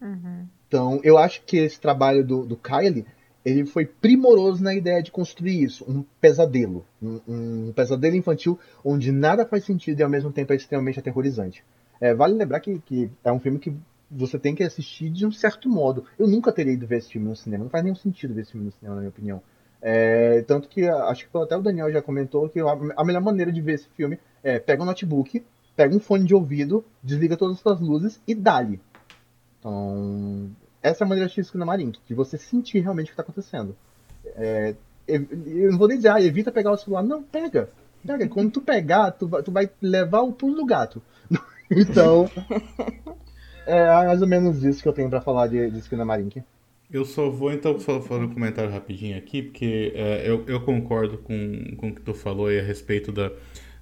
Uhum. Então, eu acho que esse trabalho do, do Kylie ele foi primoroso na ideia de construir isso, um pesadelo, um, um, pesadelo infantil onde nada faz sentido e ao mesmo tempo é extremamente aterrorizante. É, vale lembrar que, que, é um filme que você tem que assistir de um certo modo. Eu nunca teria ido ver esse filme no cinema, não faz nenhum sentido ver esse filme no cinema, na minha opinião. É, tanto que acho que até o Daniel já comentou que a, melhor maneira de ver esse filme é pega um notebook, pega um fone de ouvido, desliga todas as suas luzes e dá-lhe. Então, essa é a maneira de assistir Marink, de você sentir realmente o que está acontecendo. É, eu não vou nem dizer, ah, evita pegar o celular. Não, pega. Pega. Quando tu pegar, tu vai, tu vai levar o pulo do gato. então, é mais ou menos isso que eu tenho para falar de, de Esquina Marink. Eu só vou então fazer um comentário rapidinho aqui, porque é, eu, eu concordo com, com o que tu falou aí a respeito da,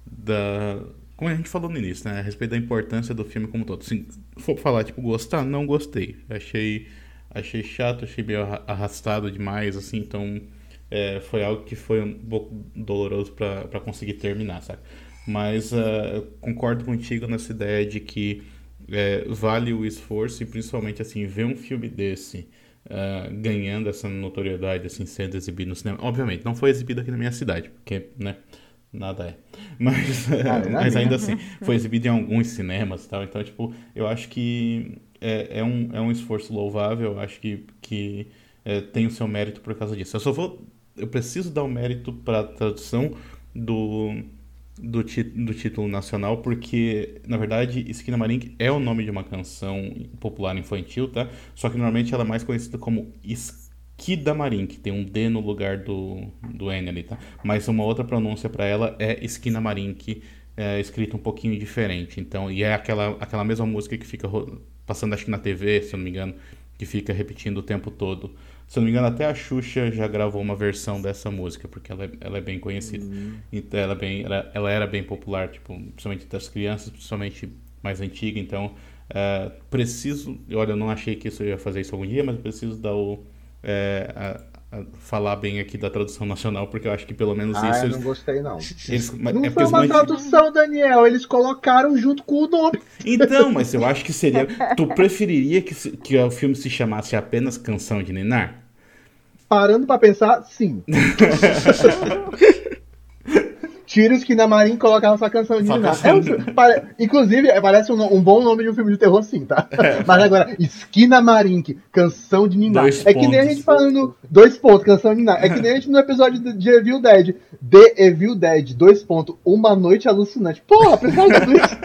da. Como a gente falou no início, né? A respeito da importância do filme como todo. Se for falar, tipo, gostar, não gostei. Achei, achei chato, achei meio arrastado demais, assim, então é, foi algo que foi um pouco doloroso para conseguir terminar, sabe? Mas uh, concordo contigo nessa ideia de que é, vale o esforço e principalmente assim ver um filme desse uh, ganhando essa notoriedade assim sendo exibido no cinema. Obviamente não foi exibido aqui na minha cidade porque né nada é. Mas, ah, mas ainda assim foi exibido em alguns cinemas tal. Então tipo eu acho que é, é, um, é um esforço louvável eu acho que, que é, tem o seu mérito por causa disso. Eu só vou eu preciso dar o um mérito para a tradução do do, do título nacional, porque, na verdade, Esquina Marink é o nome de uma canção popular infantil, tá? Só que normalmente ela é mais conhecida como Esquida Marink, tem um D no lugar do, do N ali, tá? Mas uma outra pronúncia para ela é Esquina Marink, é, escrita um pouquinho diferente. Então, e é aquela, aquela mesma música que fica passando, acho que na TV, se eu não me engano, que fica repetindo o tempo todo. Se eu não me engano, até a Xuxa já gravou uma versão dessa música, porque ela é, ela é bem conhecida. Uhum. Então, ela, é bem, ela, ela, era bem popular, tipo, principalmente das crianças, principalmente mais antiga. Então, uh, preciso. Olha, eu não achei que isso ia fazer isso algum dia, mas preciso dar o. É, a, a falar bem aqui da tradução nacional, porque eu acho que pelo menos ah, isso. Eu não gostei, não. Eles, não é foi uma tradução, Daniel. Eles colocaram junto com o nome. Então, mas eu acho que seria. tu preferiria que, que o filme se chamasse apenas Canção de Ninar? Parando para pensar, sim. Tira Esquina Marim e colocar essa canção de. É um, pare, inclusive, é, parece um, um, bom nome de um filme de terror, sim, tá? É. Mas agora, Esquina Marim, canção de Ninar. Dois é pontos. que nem a gente falando. Dois pontos, canção de Ninar. É que nem a gente no episódio de Evil Dead. The Evil Dead, dois pontos. Uma noite alucinante. Porra, precisa tudo isso.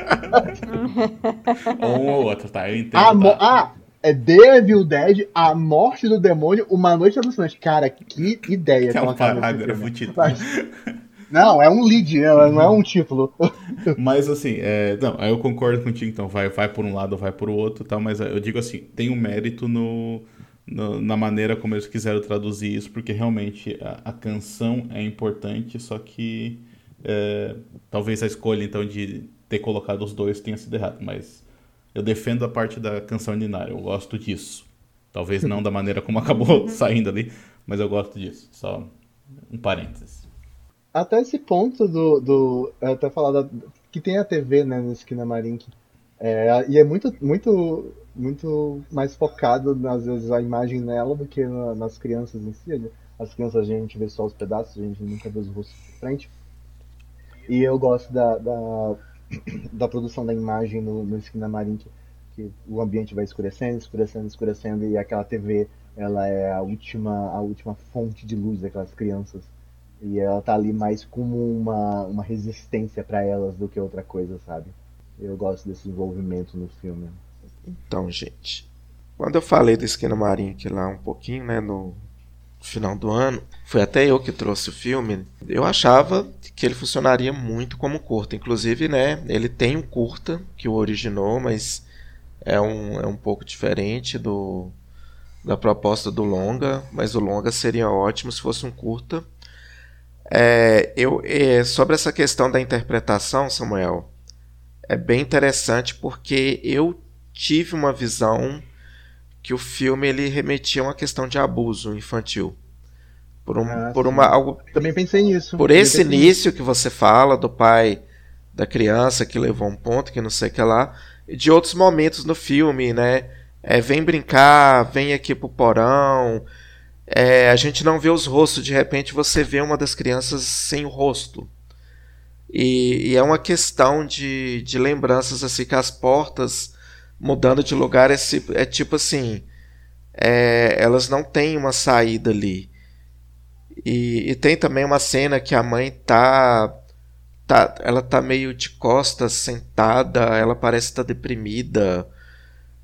um ou outro, tá? Eu entendo. tá? Ah, é The Evil Dead, A Morte do Demônio, Uma Noite Alucinante. Cara, que ideia. Que é um parágrafo título. Não, é um lead, não é um título. Mas assim, é, não, eu concordo contigo, então vai, vai por um lado vai por outro, tal, mas eu digo assim, tem um mérito no, no, na maneira como eles quiseram traduzir isso, porque realmente a, a canção é importante, só que é, talvez a escolha então de ter colocado os dois tenha sido errado, mas eu defendo a parte da canção Ninar, eu gosto disso. Talvez não da maneira como acabou saindo ali, mas eu gosto disso. Só um parênteses. Até esse ponto do. do até falar da, que tem a TV, né, no Esquina Marink. É, e é muito, muito, muito mais focado, às vezes, a imagem nela do que na, nas crianças em si. As crianças a gente vê só os pedaços, a gente nunca vê os rostos de frente. E eu gosto da, da da produção da imagem no, no Marim, que, que, o ambiente vai escurecendo, escurecendo, escurecendo, e aquela TV ela é a última, a última fonte de luz daquelas crianças. E ela tá ali mais como uma, uma resistência para elas do que outra coisa, sabe? Eu gosto desse envolvimento no filme. Então, gente, quando eu falei do Esquina Marim aqui lá um pouquinho, né, no, final do ano, foi até eu que trouxe o filme. Eu achava que ele funcionaria muito como curta. Inclusive, né, ele tem um curta que o originou, mas é um, é um pouco diferente do da proposta do longa, mas o longa seria ótimo se fosse um curta. É, eu, é, sobre essa questão da interpretação, Samuel, é bem interessante porque eu tive uma visão que o filme ele remetia a uma questão de abuso infantil. Por, um, ah, por uma algo Também pensei nisso. Por esse início que você fala do pai da criança que levou um ponto, que não sei o que lá, e de outros momentos no filme, né? É, vem brincar, vem aqui pro porão. É, a gente não vê os rostos, de repente você vê uma das crianças sem o rosto. E, e é uma questão de, de lembranças assim que as portas mudando de lugar é, é tipo assim, é, elas não têm uma saída ali. E, e, tem também uma cena que a mãe tá, tá ela tá meio de costas sentada, ela parece estar tá deprimida.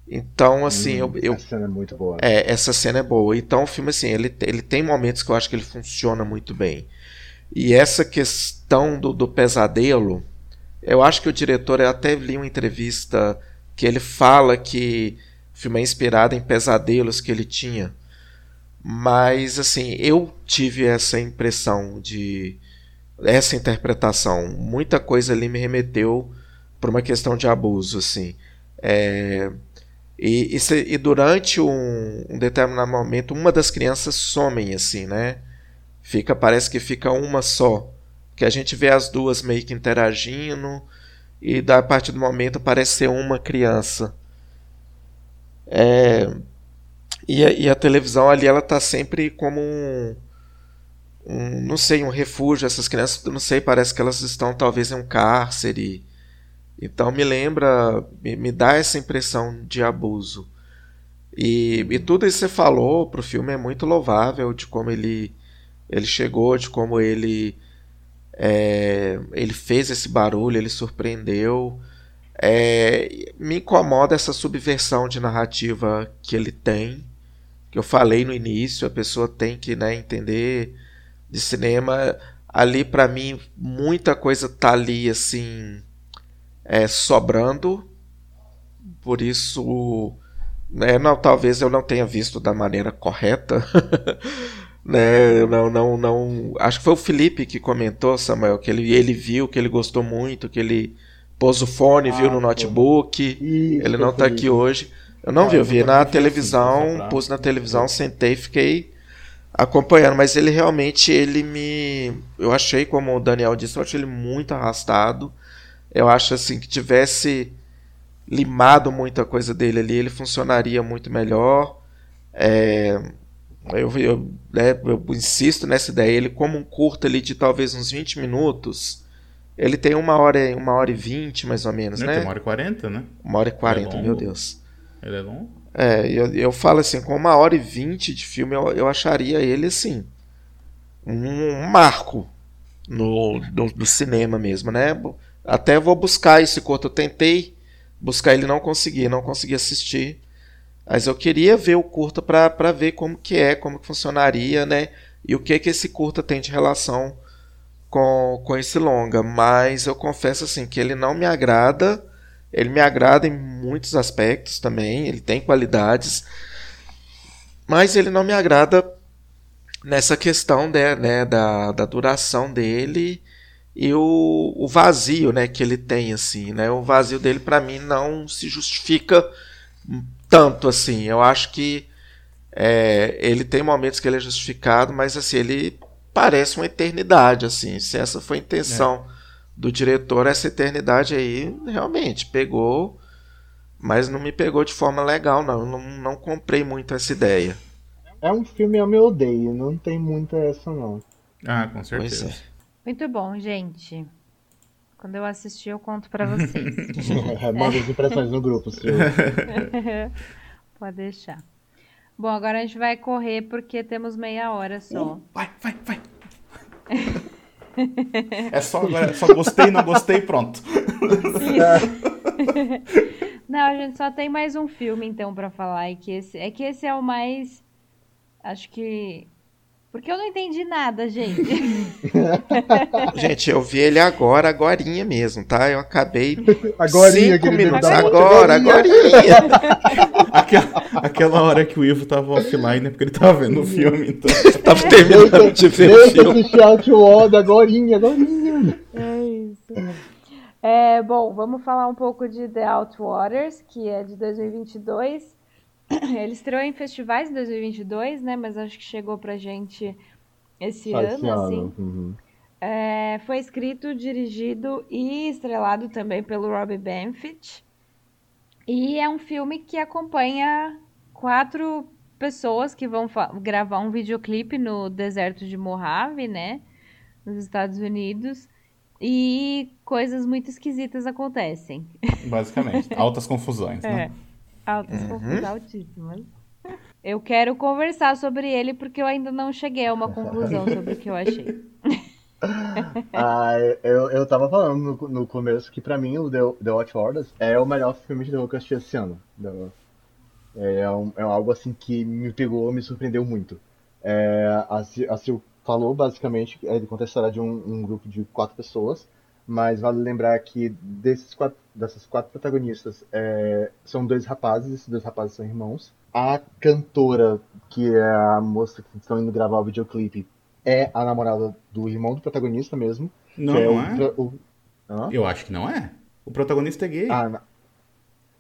Então, assim, hum, eu, eu. Essa cena é muito boa. É, essa cena é boa. Então, o filme, assim, ele, ele tem momentos que eu acho que ele funciona muito bem. E essa questão do, do pesadelo, eu acho que o diretor, eu até li uma entrevista que ele fala que o filme é inspirado em pesadelos que ele tinha. Mas assim, eu tive essa impressão de essa interpretação. Muita coisa ali me remeteu para uma questão de abuso, assim. É, e, e, e, durante um, um, determinado momento, uma das crianças somem, assim, né? Fica, parece que fica uma só que a gente vê as duas meio que interagindo e da partir do momento parece ser uma criança. É, e, a, e, a, televisão ali ela tá sempre como um, um, não sei um refúgio essas crianças. Não sei parece que elas estão talvez em um cárcere. Então me lembra me, me dá essa impressão de abuso. E, e tudo isso que você falou pro filme é muito louvável de como ele ele chegou de como ele é, ele fez esse barulho, ele surpreendeu. É, me incomoda essa subversão de narrativa que ele tem, que eu falei no início, a pessoa tem que né, entender de cinema. Ali, para mim, muita coisa tá ali assim, é, sobrando. Por isso, né, não, talvez eu não tenha visto da maneira correta. né? Não, não, não. Acho que foi o Felipe que comentou, Samuel, que ele, ele viu, que ele gostou muito, que ele pôs o fone, ah, viu no notebook. Isso, ele não está aqui hoje. Eu não ah, vi, eu vi na televisão, assim, pus na televisão, sentei, fiquei acompanhando, mas ele realmente ele me, eu achei como o Daniel disse, eu achei ele muito arrastado. Eu acho assim que tivesse limado muita coisa dele ali, ele funcionaria muito melhor. É, eu, eu, né, eu insisto nessa ideia. Ele, como um curto ali de talvez uns 20 minutos, ele tem uma hora, uma hora e vinte, mais ou menos, Não, né? Tem uma hora e quarenta, né? Uma hora e quarenta, é meu Deus. Ele é longo? É, eu, eu falo assim, com uma hora e vinte de filme, eu, eu acharia ele, assim, um, marco no, no, no, cinema mesmo, né? Até vou buscar esse curto. Eu tentei buscar ele, não consegui, não consegui assistir. Mas eu queria ver o curta para ver como que é, como que funcionaria, né? E o que que esse curta tem de relação com, com esse longa. Mas eu confesso assim que ele não me agrada. Ele me agrada em muitos aspectos também. Ele tem qualidades. Mas ele não me agrada nessa questão né, né da, da duração dele e o, o vazio né, que ele tem. assim né? O vazio dele para mim não se justifica tanto assim. Eu acho que é, ele tem momentos que ele é justificado, mas assim, ele parece uma eternidade, assim. Se essa foi a intenção é. do diretor, essa eternidade aí realmente pegou, mas não me pegou de forma legal, não. Eu não, não comprei muito essa ideia. É um filme eu me odeio, não tem muita essa não. Ah, com certeza. É. Muito bom, gente. Quando eu assistir, eu conto para vocês. Manda as impressões no grupo, senhor. Pode deixar. Bom, agora a gente vai correr porque temos meia hora só. Uh, vai, vai, vai. é só agora, só gostei, não gostei, pronto. não, a gente só tem mais um filme então para falar e que esse é que esse é o mais acho que porque eu não entendi nada, gente. gente, eu vi ele agora, agorinha mesmo, tá? Eu acabei agorinha, cinco minutos agora, agorinha. aquela, aquela hora que o Ivo tava offline é porque ele tava vendo o filme, então. tava terminando de ver o filme. assistir Outward, agorinha, agorinha. É isso. É, bom, vamos falar um pouco de The Outwaters, que é de 2022. Ele estreou em festivais em 2022, né? Mas acho que chegou pra gente esse ano, esse assim. Ano. Uhum. É, foi escrito, dirigido e estrelado também pelo Robbie Benfit. E é um filme que acompanha quatro pessoas que vão gravar um videoclipe no deserto de Mojave, né? Nos Estados Unidos. E coisas muito esquisitas acontecem. Basicamente, altas confusões, né? é. né? Altas, uhum. altíssimas. Eu quero conversar sobre ele porque eu ainda não cheguei a uma conclusão sobre o que eu achei. ah, eu, eu tava falando no, no começo que pra mim o The, The Watch Orders é o melhor filme de terror que eu assisti esse ano. É, é, um, é algo assim que me pegou, me surpreendeu muito. É, a, a Sil falou basicamente, ele conta a história de um, um grupo de quatro pessoas mas vale lembrar que desses quatro, dessas quatro protagonistas é, são dois rapazes, esses dois rapazes são irmãos. A cantora, que é a moça que estão indo gravar o videoclipe, é a namorada do irmão do protagonista mesmo. Não, é não é? O, o... Eu acho que não é. O protagonista é gay. Ah,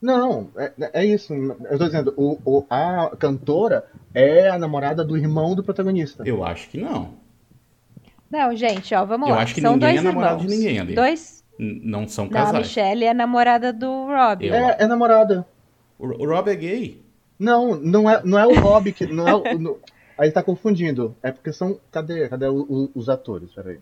não, é, é, isso. Eu tô dizendo, o, o, a cantora é a namorada do irmão do protagonista. Eu acho que não. Não, gente, ó, vamos Eu lá. acho que São ninguém dois é namorado irmãos. de ninguém ali. Dois? N- Não são Não, a casais. Michelle é namorada do Rob. Eu- É, é namorada. O, o Rob é gay. Não, não é, não é o Rob que. Não é o, no- aí tá confundindo. É porque são. Cadê? Cadê o- o- os atores? Peraí.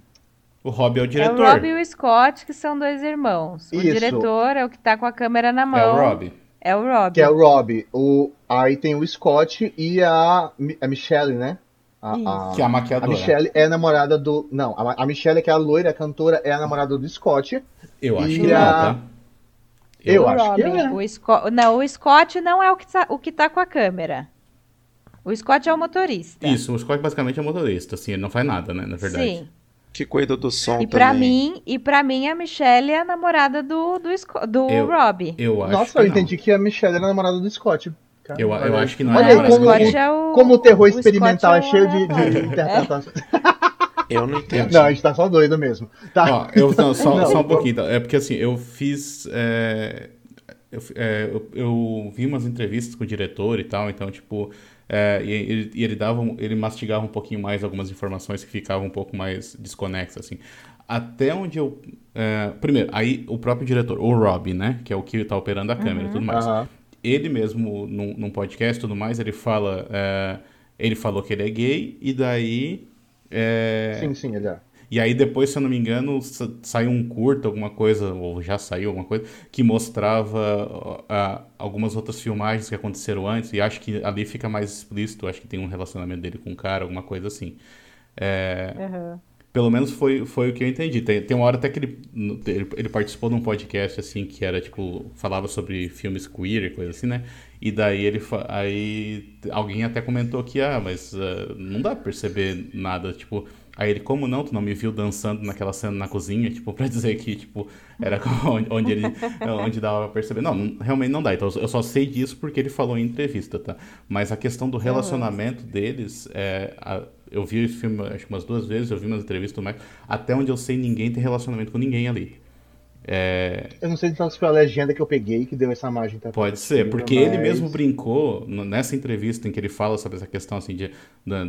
O Rob é o É diretor. o Rob e o Scott, que são dois irmãos. O Isso. diretor é o que tá com a câmera na mão. É o Rob. É o Rob. Que é o Rob. O, aí tem o Scott e a, a Michelle, né? A, a- Que é a a maquiadora. Michelle é namorada do. Não, a, a Michelle, que é a loira, a cantora, é a namorada do Scott. Eu acho que a- não, tá? Eu o acho que Robin. é. O Scott... Não, o Scott não é o que, tá, o que tá com a câmera. O Scott é o motorista. Isso, o Scott basicamente é motorista, assim, ele não faz nada, né, na verdade. Sim. Que cuida do som E pra também. mim, e para mim a Michelle é a namorada do do, Sco- do Eu- Rob. Eu acho Nossa, que eu não. entendi que a Michelle era namorada do Scott. Eu, eu acho que não Olha é aí, Não, o mais como- gay. é o Como o terror o experimental é cheio de, de aleatório. interpretações. Eu não entendi. Não, a gente tá só doido mesmo. Tá. Ó, eu, não, só, Não, só um pouquinho. Então. É porque assim, eu fiz. é, eu, é, eu, eu vi umas entrevistas com o diretor e tal, então, tipo. é, e ele, e ele dava. um- Ele mastigava um pouquinho mais algumas informações que ficavam um pouco mais desconexas, assim. Até onde eu. é, primeiro, aí o próprio diretor, o Rob, né? Que é o que tá operando a câmera e tudo mais. Aham. Ele mesmo, num, num podcast e tudo mais, ele fala. é, ele falou que ele é gay, e daí. é, Sim, sim, ele é. e aí depois, se eu não me engano, sa- saiu um curto, alguma coisa, ou já saiu alguma coisa, que mostrava ah, algumas outras filmagens que aconteceram antes, e acho que ali fica mais explícito, acho que tem um relacionamento dele com um cara, alguma coisa assim. É, Aham. Pelo menos foi, foi o que eu entendi. Tem, tem uma hora até que ele, ele, participou de um podcast, assim, que era, tipo, falava sobre filmes queer e coisa assim, né? E daí ele, aí alguém até comentou que, ah, mas ah, não dá pra perceber nada, tipo... Aí ele, como não? Tu não me viu dançando naquela cena na cozinha? Tipo, pra dizer que, tipo, era onde, onde ele, onde dava pra perceber. Não, não- realmente não dá. Então, eu só sei disso porque ele falou em entrevista, tá? Mas a questão do relacionamento deles, é, a- eu vi esse filme acho que umas duas vezes, eu vi umas entrevistas tudo mais. Até onde eu sei, ninguém tem relacionamento com ninguém ali. É, Eu não sei então se foi a legenda que eu peguei que deu essa imagem. Tá? Pode ser, porque ele Mas- mesmo brincou nessa entrevista em que ele fala sobre essa questão assim de,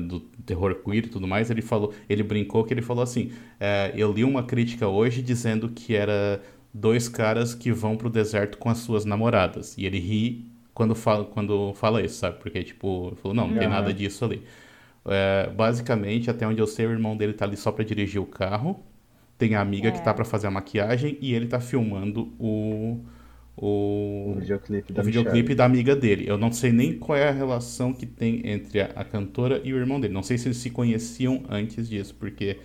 do terror queer e tudo mais. Ele falou, ele brincou que ele falou assim: é, eu li uma crítica hoje dizendo que era dois caras que vão pro deserto com as suas namoradas e ele ri quando fala quando fala isso, sabe? Porque tipo, ele falou não, não tem nada disso ali. É, basicamente, até onde eu sei, o irmão dele tá ali só pra dirigir o carro. Tem a amiga que É. tá pra fazer a maquiagem e ele tá filmando o o, O videoclipe da o videoclipe da amiga dele. Eu não sei nem qual é a relação que tem entre a, a cantora e o irmão dele. Não sei se eles se conheciam antes disso, porque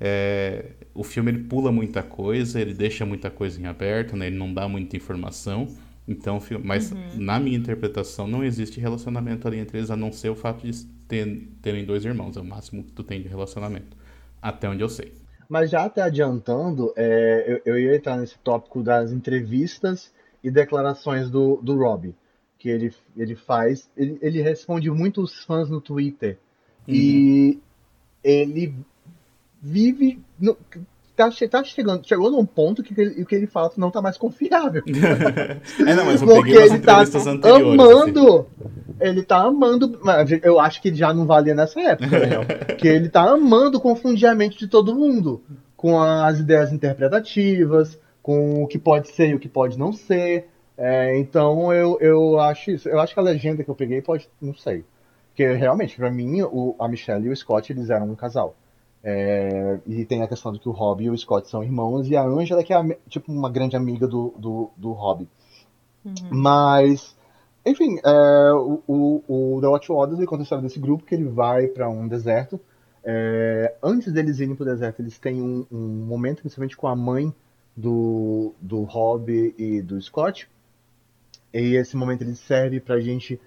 é, o filme ele pula muita coisa, ele deixa muita coisa em aberto, né? Ele não dá muita informação. Então, mas na minha interpretação não existe relacionamento ali entre eles, a não ser o fato de ter- terem dois irmãos. É o máximo que tu tem de relacionamento. Até onde eu sei. Mas já até adiantando, é, eu, eu ia entrar nesse tópico das entrevistas e declarações do, do Rob. Que ele, ele faz. Ele, ele responde muitos fãs no Twitter. E ele vive. No, tá, tá chegando, chegou num ponto que ele- o que ele fala não tá mais confiável. é, não, mas eu Porque peguei ele tá anteriores. assim. Ele tá amando. mas Eu acho que já não valia nessa época, Daniel. que ele tá amando confundir a mente de todo mundo. Com as ideias interpretativas, com o que pode ser e o que pode não ser. É, então eu, eu acho isso. Eu acho que a legenda que eu peguei pode. Não sei. Porque realmente, pra mim, o, a Michelle e o Scott eles eram um casal. É, e tem a questão de que o Rob e o Scott são irmãos, e a Angela que é a- tipo uma grande amiga do, do, do Rob. Mas, enfim, é, o, o, o The Watch ele conta a história desse grupo que ele vai para um deserto. É, antes deles irem pro deserto, eles têm um, um momento, principalmente com a mãe do, do Rob e do Scott. E esse momento ele serve pra gente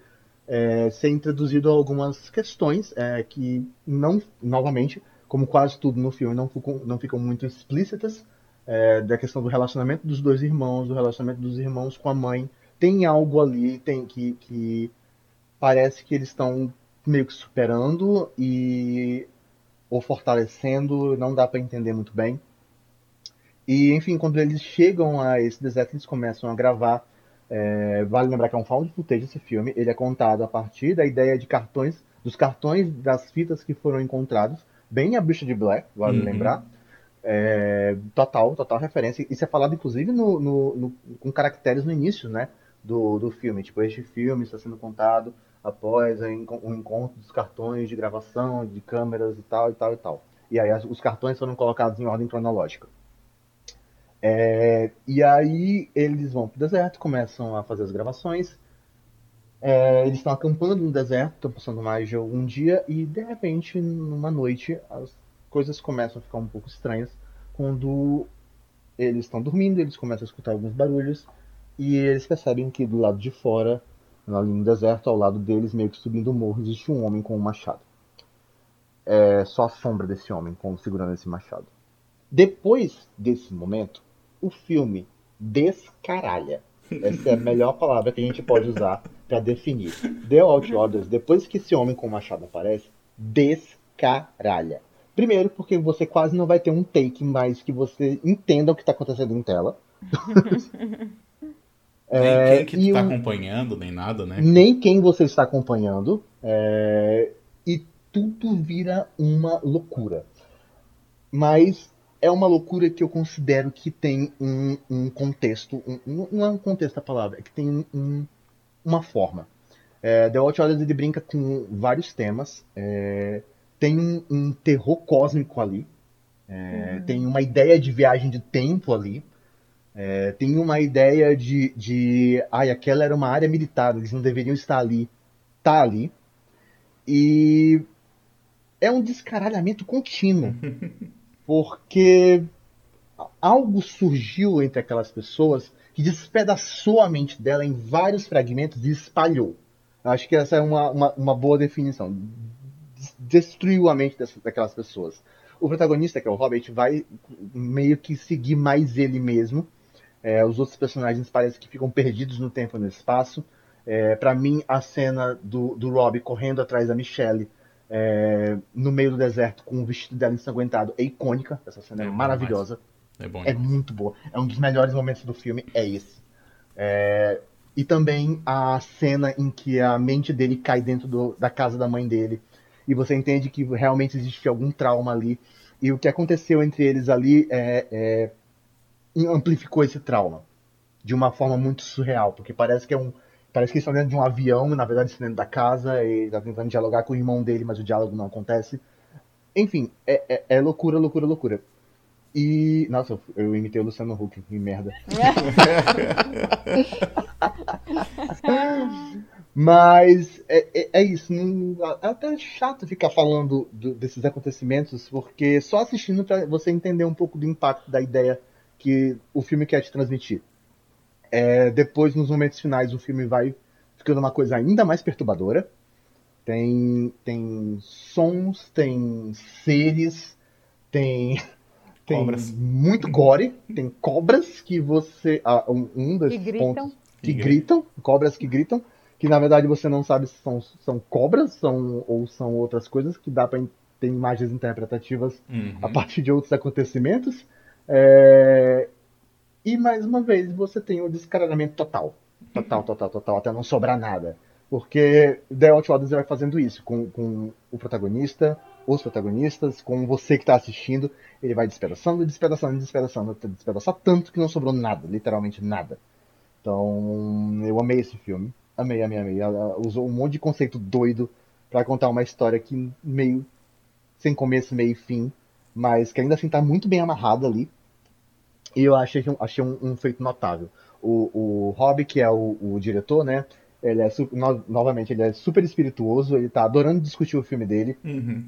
é, ser introduzido a algumas questões é, que não, novamente, como quase tudo no filme, não ficam, não ficam muito explícitas. é, da questão do relacionamento dos dois irmãos, do relacionamento dos irmãos com a mãe. Tem algo ali tem que, que parece que eles estão meio que superando e ou fortalecendo, não dá pra entender muito bem. E enfim, quando eles chegam a esse deserto, eles começam a gravar. é, vale lembrar que é um found footage esse filme. Ele é contado a partir da ideia de cartões, dos cartões das fitas que foram encontrados bem a Bruxa de Black, vale Uhum. lembrar. É, total, total referência. Isso é falado, inclusive, no, no- no- com caracteres no início, né? Do, do filme. Tipo, este filme está sendo contado após o enco- o encontro dos cartões de gravação, de câmeras e tal, e tal, e tal. E aí os cartões foram colocados em ordem cronológica. É, e aí eles vão pro deserto, começam a fazer as gravações. É, eles estão acampando no deserto, estão passando mais de algum dia, e de repente, numa noite, as coisas começam a ficar um pouco estranhas. Quando eles estão dormindo, eles começam a escutar alguns barulhos, e eles percebem que do lado de fora, ali no deserto, ao lado deles, meio que subindo o morro, existe um homem com um machado. É só a sombra desse homem com, segurando esse machado. Depois desse momento, o filme descaralha. Essa é a melhor palavra que a gente pode usar para definir. The Outriders, depois que esse homem com o machado aparece, descaralha. Primeiro, porque você quase não vai ter um take mais que você entenda o que está acontecendo em tela. Nem quem que e tá um- acompanhando, nem nada, né? nem quem você está acompanhando, é, e tudo vira uma loucura. Mas é uma loucura que eu considero que tem um, um contexto, um- não é um contexto a palavra, é que tem um- um- uma forma. É, The Outriders ele brinca com vários temas, é, tem um, um terror cósmico ali, é, tem uma ideia de viagem de tempo ali, é, tem uma ideia de, de. Ai, aquela era uma área militar, eles não deveriam estar ali. Tá ali. E. É um descaralhamento contínuo. Porque algo surgiu entre aquelas pessoas que despedaçou a mente dela em vários fragmentos e espalhou. Acho que essa é uma, uma, uma boa definição. Des- Destruiu a mente dessas, daquelas pessoas. O protagonista, que é o Hobbit, vai meio que seguir mais ele mesmo. É, os outros personagens parecem que ficam perdidos no tempo e no espaço. É, para mim, a cena do, do Rob correndo atrás da Michelle é, no meio do deserto com o vestido dela ensanguentado é icônica. Essa cena é, É maravilhosa. É bom. É muito boa. É um dos melhores momentos do filme, é esse. É, E também a cena em que a mente dele cai dentro do- da casa da mãe dele. E você entende que realmente existe algum trauma ali. E o que aconteceu entre eles ali é, é- amplificou esse trauma. De uma forma muito surreal. Porque parece que é um. Parece que eles estão dentro de um avião, na verdade estão dentro da casa, e ele está tentando dialogar com o irmão dele, mas o diálogo não acontece. Enfim, é, é- é loucura, loucura, loucura. E. Nossa, eu, eu imitei o Luciano Huck, que merda. Mas é, é, é isso. Não, é até chato ficar falando do- desses acontecimentos, porque só assistindo pra você entender um pouco do impacto da ideia que o filme quer te transmitir. É, depois, nos momentos finais, o filme vai ficando uma coisa ainda mais perturbadora. Tem, tem sons, tem seres, tem, tem Cobras. muito gore, tem cobras que você. ah, um, um dos Que gritam. pontos que gritam, cobras que gritam, que na verdade você não sabe se são, são cobras são, ou são outras coisas, que dá para ter imagens interpretativas Uhum. a partir de outros acontecimentos. É, E mais uma vez você tem o descaralhamento total. Total, total, total, até não sobrar nada. Porque The Outriders vai fazendo isso com, com o protagonista, os protagonistas, com você que está assistindo. Ele vai despedaçando, despedaçando, despedaçando, até despedaçar tanto que não sobrou nada, literalmente nada. Então, eu amei esse filme. Amei, amei, amei. Ela usou um monte de conceito doido pra contar uma história que meio sem começo, meio e fim, mas que ainda assim tá muito bem amarrada ali. E eu achei, achei um, um feito notável. O, o Rob, que é o, o diretor, né? Ele é su- no- novamente, ele é super espirituoso, ele tá adorando discutir o filme dele. Uhum.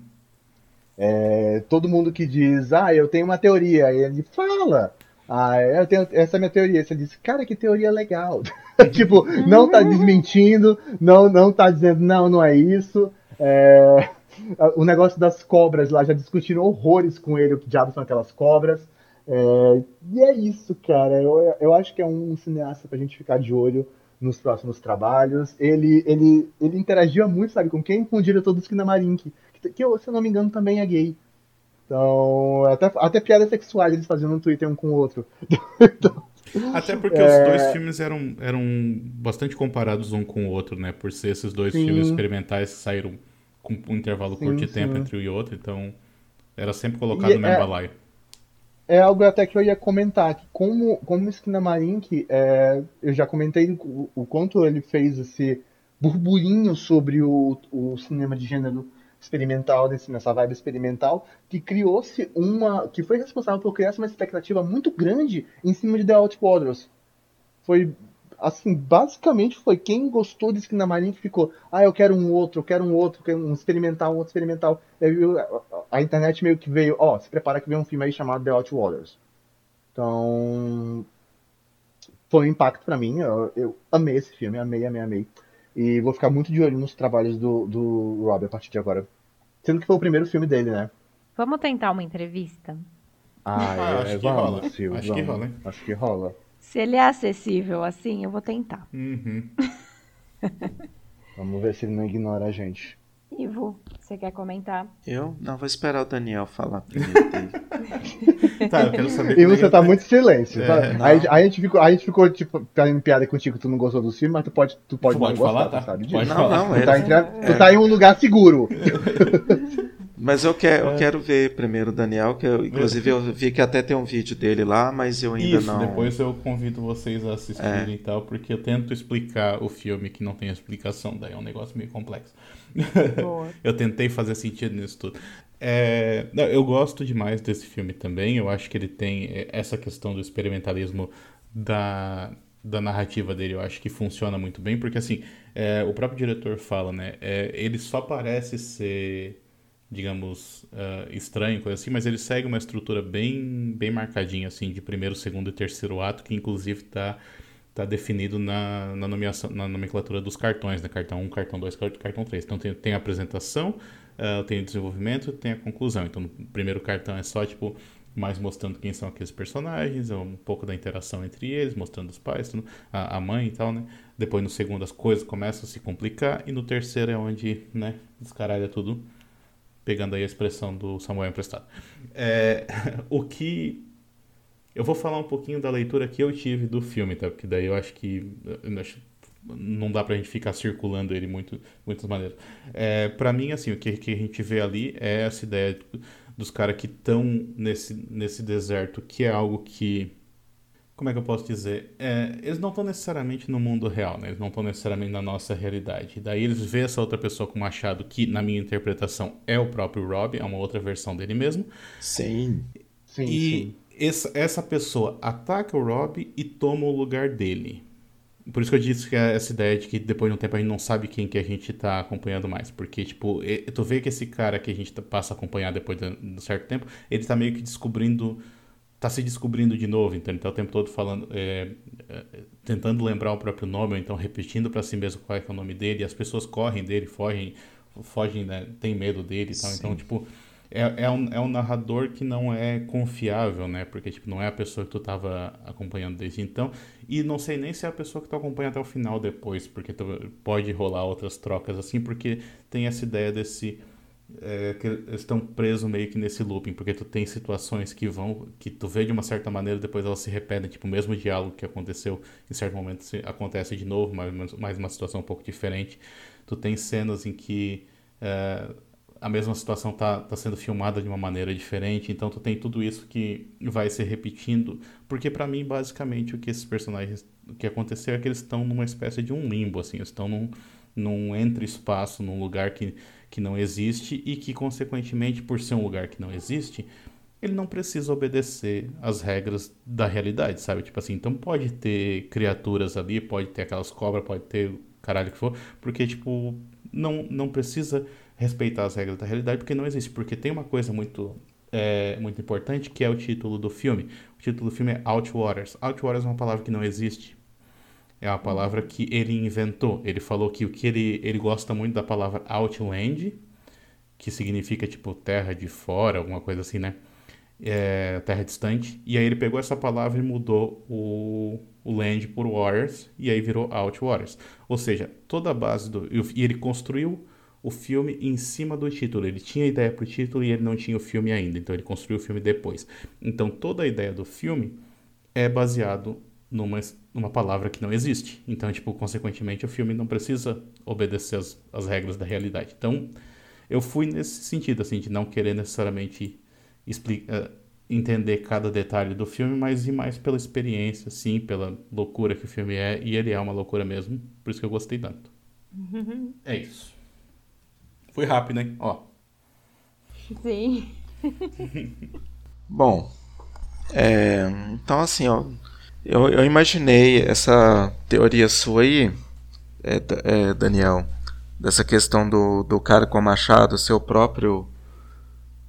É, todo mundo que diz, ah, eu tenho uma teoria, ele fala, ah, eu tenho essa é a minha teoria. Você diz, cara, que teoria legal. tipo, não tá desmentindo, não, não tá dizendo, não, não é isso. É, o negócio das cobras lá, já discutiram horrores com ele, o que diabos são aquelas cobras. É, e é isso, cara. Eu, eu acho que é um cineasta pra gente ficar de olho nos próximos trabalhos. Ele, ele, ele interagia muito, sabe, com quem? Com o diretor do Skinamarink, que, que se eu não me engano também é gay. Então, até, até piadas sexuais eles faziam no Twitter um com o outro. Então, Até porque É. os dois filmes eram, eram bastante comparados um com o outro, né? Por ser esses dois Sim. filmes experimentais que saíram com um intervalo Sim, curto de sim. tempo entre um e outro, então Era sempre colocado E no é- mesmo balaio. É algo até que eu ia comentar, que como, como Esquina Marink, é, eu já comentei o, o quanto ele fez esse burburinho sobre o, o cinema de gênero experimental, nesse, nessa vibe experimental, que criou-se uma. que foi responsável por criar uma expectativa muito grande em cima de The Outwaters. Foi. Assim, basicamente foi quem gostou de Esquina Marink que ficou, ah, eu quero um outro, eu quero um outro, eu quero um experimental, um outro experimental. Aí a, internet meio que veio, ó, se prepara que vem um filme aí chamado The Outwaters. Então, foi um impacto pra mim. Eu, eu amei esse filme, amei, amei, amei. E vou ficar muito de olho nos trabalhos do, do Rob a partir de agora. Sendo que foi o primeiro filme dele, né? Vamos tentar uma entrevista? Ah, Ah, acho que rola. Sil, Acho que rola, hein? Acho que rola. Se ele é acessível assim, eu vou tentar. Uhum. Vamos ver se ele não ignora a gente. Ivo, você quer comentar? Eu? Não, vou esperar o Daniel falar primeiro. Tá, eu quero saber E é você tá muito em silêncio. É, não. Aí, aí a gente ficou, aí a gente ficou tipo, fazendo piada contigo, tu não gostou do filme, mas tu pode, tu pode, Tu pode não gostar, falar, tu tá? sabe Pode disso. Não, falar. não, Tu tá, é. entre- tu tá em um lugar seguro. Mas eu quero, eu quero ver primeiro o Daniel, que eu, inclusive eu vi que até tem um vídeo dele lá, mas eu ainda Isso, não. depois eu convido vocês a assistirem e tal, porque eu tento explicar o filme que não tem explicação, daí é um negócio meio complexo. Eu tentei fazer sentido nisso tudo. É, não, eu gosto demais desse filme também, eu acho que ele tem é, essa questão do experimentalismo da, da narrativa dele, eu acho que funciona muito bem, porque assim, é, o próprio diretor fala, né, é, ele só parece ser digamos, ah, estranho, coisa assim, mas ele segue uma estrutura bem, bem marcadinha, assim, de primeiro, segundo e terceiro ato, que inclusive está tá definido na, na nomeação, na nomenclatura dos cartões, né? Cartão 1, cartão 2, cartão 3. Então tem, tem a apresentação, ah, tem o desenvolvimento, tem a conclusão. Então no primeiro cartão é só, tipo, mais mostrando quem são aqueles personagens, é um pouco da interação entre eles, mostrando os pais, tudo, a, a mãe e tal, né? Depois no segundo as coisas começam a se complicar e no terceiro é onde, né, descaralha tudo pegando aí a expressão do Samuel emprestado. É, o que. Eu vou falar um pouquinho da leitura que eu tive do filme, tá? Porque daí eu acho que. não dá pra gente ficar circulando ele muito, muitas maneiras. É, para mim, assim, o que, que a gente vê ali é essa ideia dos caras que estão nesse, nesse deserto, que é algo que. Como é que eu posso dizer? É, eles não estão necessariamente no mundo real, né? Eles não estão necessariamente na nossa realidade. Daí eles vê essa outra pessoa com o machado, que, na minha interpretação, é o próprio Rob, é uma outra versão dele mesmo. Sim. Sim, e sim. Essa, essa pessoa ataca o Rob e toma o lugar dele. Por isso que eu disse que é essa ideia de que depois de um tempo a gente não sabe quem que a gente tá acompanhando mais. Porque, tipo, tu vê que esse cara que a gente tá- passa a acompanhar depois de um certo tempo, ele tá meio que descobrindo. Tá se descobrindo de novo, então ele tá o tempo todo falando. é, é, tentando lembrar o próprio nome, ou então repetindo pra si mesmo qual é, que é o nome dele, e as pessoas correm dele, fogem, fogem, né? Tem medo dele e tal. Então, Sim. tipo, é, é, um, é um narrador que não é confiável, né? Porque, tipo, não é a pessoa que tu tava acompanhando desde então. E não sei nem se é a pessoa que tu acompanha até o final depois, porque tu, pode rolar outras trocas assim, porque tem essa ideia desse. É, que estão presos meio que nesse looping, porque tu tem situações que vão, que tu vê de uma certa maneira, depois elas se repetem, tipo, o mesmo diálogo que aconteceu em certo momento acontece de novo, mas, mas uma situação um pouco diferente. Tu tem cenas em que é, a mesma situação tá, tá sendo filmada de uma maneira diferente, então tu tem tudo isso que vai se repetindo, porque pra mim, basicamente, o que esses personagens, o que aconteceu é que eles estão numa espécie de um limbo, assim, eles estão num, num entre-espaço, num lugar que, que não existe e que, consequentemente, por ser um lugar que não existe, ele não precisa obedecer às regras da realidade, sabe? Tipo assim, então pode ter criaturas ali, pode ter aquelas cobras, pode ter caralho que for, porque, tipo, não, não precisa respeitar as regras da realidade, porque não existe. Porque tem uma coisa muito, é, muito importante, que é o título do filme. O título do filme é Outwaters. Outwaters é uma palavra que não existe. É uma palavra que ele inventou. Ele falou que o que ele, ele gosta muito da palavra Outland, que significa, tipo, terra de fora, alguma coisa assim, né? É, terra distante. E aí ele pegou essa palavra e mudou o, o land por waters, e aí virou Outwaters. Ou seja, toda a base do... E ele construiu o filme em cima do título. Ele tinha ideia pro título e ele não tinha o filme ainda, então ele construiu o filme depois. Então toda a ideia do filme é baseado numa, numa palavra que não existe. Então, tipo, consequentemente, o filme não precisa obedecer as, as regras da realidade. Então, eu fui nesse sentido, assim, de não querer necessariamente explica, entender cada detalhe do filme, mas ir mais pela experiência, sim, pela loucura que o filme é, e ele é uma loucura mesmo, por isso que eu gostei tanto. é isso. Foi rápido, hein? Ó. Sim. Bom, é, então assim, ó, eu, eu imaginei essa teoria sua aí, é, é, Daniel, dessa questão do, do cara com o machado, seu próprio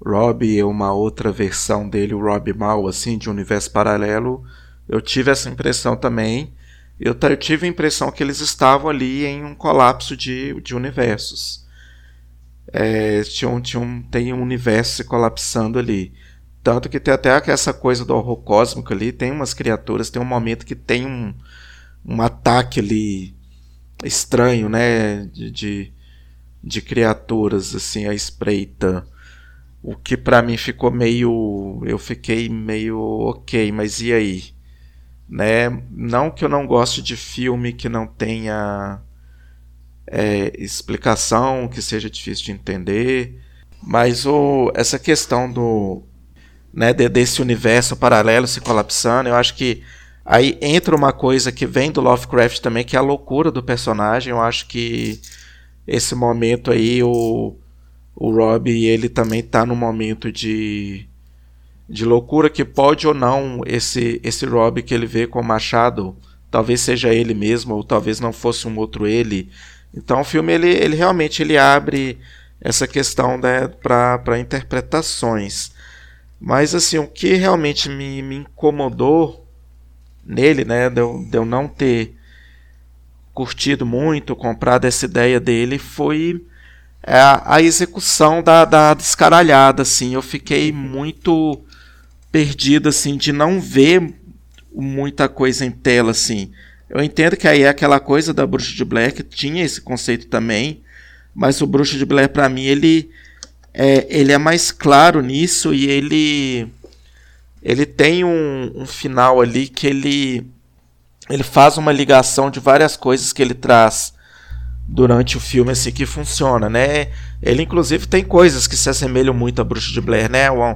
Rob uma outra versão dele, o Rob mal, assim, de um universo paralelo. Eu tive essa impressão também. Eu, eu tive a impressão que eles estavam ali em um colapso de, de universos. É, tinha, tinha tem um universo colapsando ali. Tanto que tem até essa coisa do horror cósmico ali. Tem umas criaturas, tem um momento que tem um, um ataque ali estranho, né? De, de, de criaturas, assim, à espreita. O que para mim ficou meio. Eu fiquei meio ok, mas e aí? Né? Não que eu não goste de filme que não tenha é, explicação, que seja difícil de entender, mas o, essa questão do. Né, de, desse universo paralelo se colapsando, eu acho que aí entra uma coisa que vem do Lovecraft também, que é a loucura do personagem. Eu acho que esse momento aí, o o Rob ele também está num momento de, de loucura que pode ou não esse esse Rob que ele vê com o Machado talvez seja ele mesmo ou talvez não fosse um outro ele então o filme ele, ele realmente ele abre essa questão né, para interpretações mas assim o que realmente me, me incomodou nele né de eu, de eu não ter curtido muito comprado essa ideia dele foi a, a execução da, da descaralhada, assim. Eu fiquei muito perdido, assim, de não ver muita coisa em tela, assim. Eu entendo que aí é aquela coisa da Bruxa de que tinha esse conceito também, mas o Bruxa de Blair, para mim, ele é, ele é mais claro nisso e ele ele tem um, um final ali que ele ele faz uma ligação de várias coisas que ele traz durante o filme assim que funciona, né? Ele inclusive tem coisas que se assemelham muito a Bruxa de Blair, né? Um,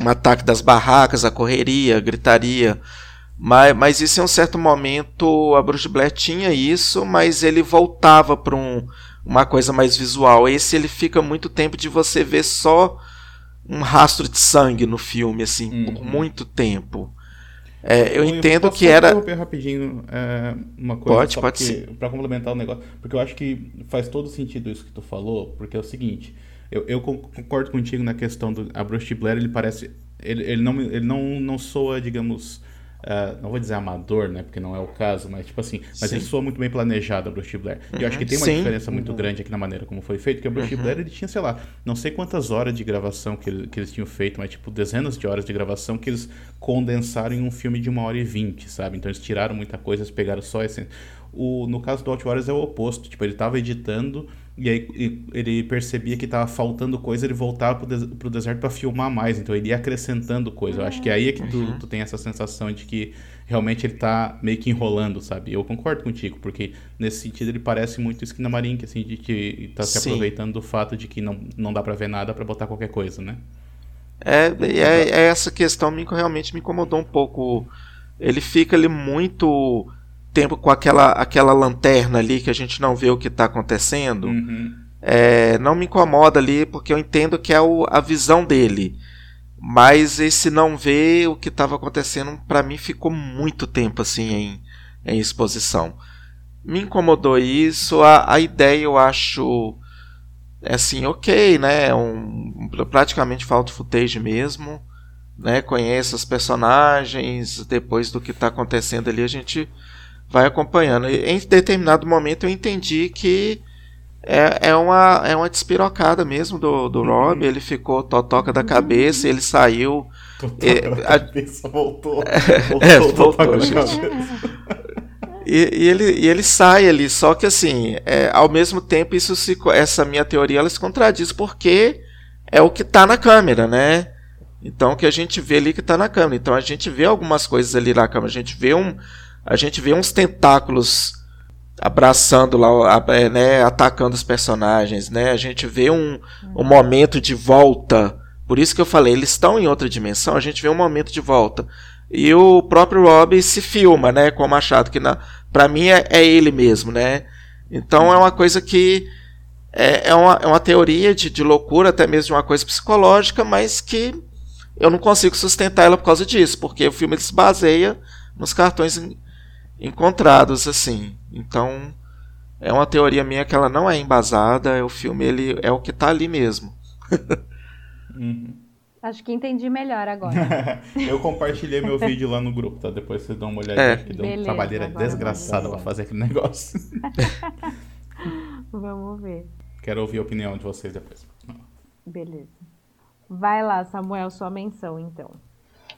um ataque das barracas, a correria, a gritaria. Mas, mas isso em um certo momento a Bruxa de Blair tinha isso, mas ele voltava para um, uma coisa mais visual. Esse ele fica muito tempo de você ver só um rastro de sangue no filme, assim, uhum. por muito tempo. É, eu, eu entendo que era. interromper rapidinho é, uma coisa. Pode, pode ser. Pra complementar o negócio. Porque eu acho que faz todo sentido isso que tu falou, porque é o seguinte. Eu, eu concordo contigo na questão do. A Bruce Blair, ele parece. Ele, ele, não, ele não, não soa, digamos Uh, não vou dizer amador, né? Porque não é o caso, mas tipo assim, mas Sim. ele soa muito bem planejado a Bruce Blair. Uhum. E eu acho que tem uma Sim. diferença muito uhum. grande aqui na maneira como foi feito, que a Bruce uhum. Blair ele tinha, sei lá, não sei quantas horas de gravação que, ele, que eles tinham feito, mas tipo dezenas de horas de gravação que eles condensaram em um filme de uma hora e vinte, sabe? Então eles tiraram muita coisa, eles pegaram só esse. O, no caso do Outwaters é o oposto, tipo, ele tava editando e aí ele percebia que estava faltando coisa, ele voltava pro, des pro deserto para filmar mais. Então ele ia acrescentando coisa. Eu acho que é aí é que tu, uhum. tu tem essa sensação de que realmente ele tá meio que enrolando, sabe? Eu concordo contigo, porque nesse sentido ele parece muito Skin Marink, assim, de que tá se Sim. aproveitando do fato de que não, não dá para ver nada para botar qualquer coisa, né? É, é, é, essa questão me, realmente me incomodou um pouco. Ele fica ali muito tempo com aquela, aquela lanterna ali que a gente não vê o que está acontecendo, uhum. é, não me incomoda ali porque eu entendo que é o, a visão dele. Mas esse não ver o que estava acontecendo, para mim ficou muito tempo assim em, em exposição. Me incomodou isso, a, a ideia eu acho é assim, ok, né? Um, praticamente falta footage mesmo. Né, conhece os personagens, depois do que está acontecendo ali, a gente vai acompanhando. E em determinado momento eu entendi que é, é, uma, é uma despirocada mesmo do, do uhum. Rob. Ele ficou totoca da cabeça, ele saiu. Totoca e, da a... cabeça, voltou. É, voltou, voltou gente. E, e, ele, e ele sai ali, só que assim, é, ao mesmo tempo, isso se, essa minha teoria ela se contradiz porque é o que está na câmera, né? Então, o que a gente vê ali que está na câmera. Então, a gente vê algumas coisas ali na câmera. A gente vê um, a gente vê uns tentáculos abraçando lá, é, né, atacando os personagens, né? A gente vê um, um momento de volta Por isso que eu falei, eles estão em outra dimensão, a gente vê um momento de volta. E o próprio Rob se filma, né, com o Machado, que na, pra mim é, é ele mesmo, né? Então é uma coisa que é, é, uma, é uma teoria de, de loucura, até mesmo de uma coisa psicológica, mas que eu não consigo sustentar ela por causa disso, porque o filme se baseia nos cartões encontrados, assim. Então, é uma teoria minha que ela não é embasada, o filme ele é o que está ali mesmo. uhum. Acho que entendi melhor agora. eu compartilhei meu vídeo lá no grupo, tá? Depois vocês dão uma olhadinha, é. que deu uma trabalheira desgraçada pra fazer aquele negócio. Vamos ver. Quero ouvir a opinião de vocês depois. Beleza. Vai lá, Samuel, sua menção, então.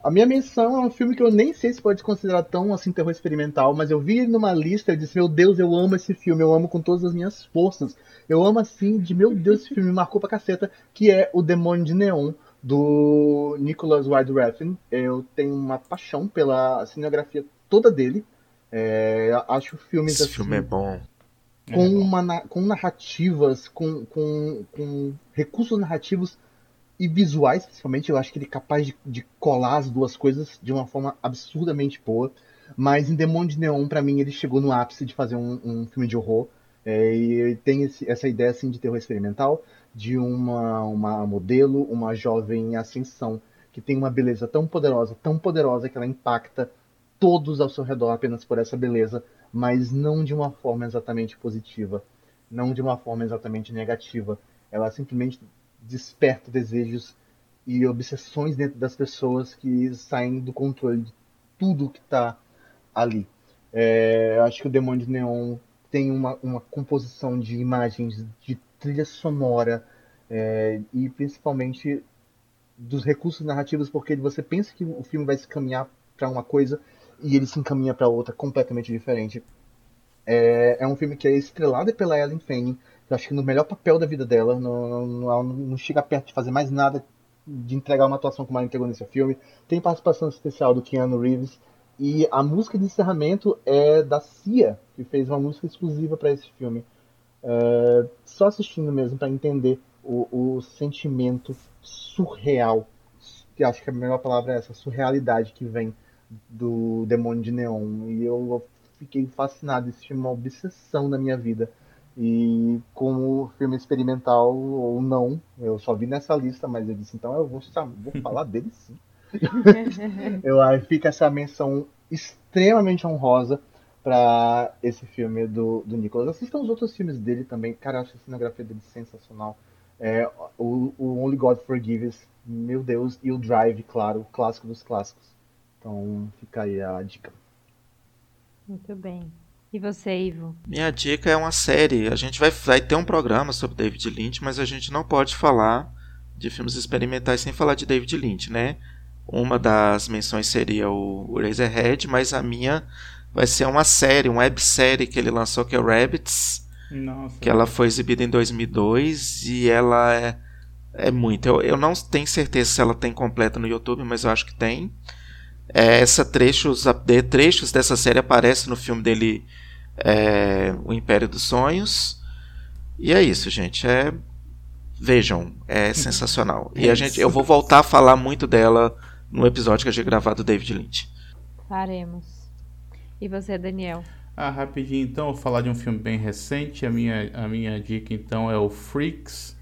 A minha menção é um filme que eu nem sei se pode considerar tão assim terror experimental, mas eu vi ele numa lista e disse: Meu Deus, eu amo esse filme, eu amo com todas as minhas forças. Eu amo assim, de meu Deus, esse filme me marcou pra caceta, que é O Demônio de Neon, do Nicholas Wide Refn. Eu tenho uma paixão pela cinegrafia toda dele. É, acho filmes Esse assim, filme é bom. Com, é uma, com narrativas, com, com, com recursos narrativos e visuais, principalmente. Eu acho que ele é capaz de, de colar as duas coisas de uma forma absurdamente boa. Mas em Demônio de Neon, para mim, ele chegou no ápice de fazer um, um filme de horror. É, e tem esse, essa ideia assim, de terror experimental, de uma, uma modelo, uma jovem em ascensão, que tem uma beleza tão poderosa, tão poderosa que ela impacta todos ao seu redor apenas por essa beleza, mas não de uma forma exatamente positiva, não de uma forma exatamente negativa. Ela simplesmente desperta desejos e obsessões dentro das pessoas que saem do controle de tudo que está ali. É, acho que o Demônio de Neon tem uma, uma composição de imagens, de trilha sonora é, e principalmente dos recursos narrativos, porque você pensa que o filme vai se caminhar para uma coisa e ele se encaminha para outra completamente diferente. É, é, um filme que é estrelado pela Ellen Fanning, eu acho que no melhor papel da vida dela, não, não, não, chega perto de fazer mais nada de entregar uma atuação como ela entregou nesse filme. Tem participação especial do Keanu Reeves, e a música de encerramento é da Cia, que fez uma música exclusiva para esse filme. É, só assistindo mesmo para entender o, o, sentimento surreal, que acho que a melhor palavra é essa, surrealidade que vem do Demônio de Neon. E eu fiquei fascinado, filme é uma obsessão na minha vida. E como filme experimental ou não, eu só vi nessa lista, mas eu disse, então eu vou, vou falar dele sim. eu acho fica essa menção extremamente honrosa para esse filme do, do Nicolas. Assistam os outros filmes dele também. Cara, eu acho a cenografia dele sensacional. É, o, o Only God Forgives, meu Deus, e o Drive, claro, o clássico dos clássicos. Então fica aí a dica. Muito bem. E você, Ivo? Minha dica é uma série. A gente vai, vai ter um programa sobre David Lynch, mas a gente não pode falar de filmes experimentais sem falar de David Lynch, né? Uma das menções seria o Razorhead, mas a minha vai ser uma série, uma websérie que ele lançou que é Rabbits. Nossa. Que ela foi exibida em 2002 e ela é, é muito. Eu, eu não tenho certeza se ela tem completa no YouTube, mas eu acho que tem. É, essa trechos, de, trechos dessa série aparecem no filme dele, é, O Império dos Sonhos. E é isso, gente. É, vejam, é sensacional. e a gente, eu vou voltar a falar muito dela no episódio que a gente gravado do David Lynch. Faremos. E você, Daniel? Ah, rapidinho então, vou falar de um filme bem recente. A minha, a minha dica então é o Freaks,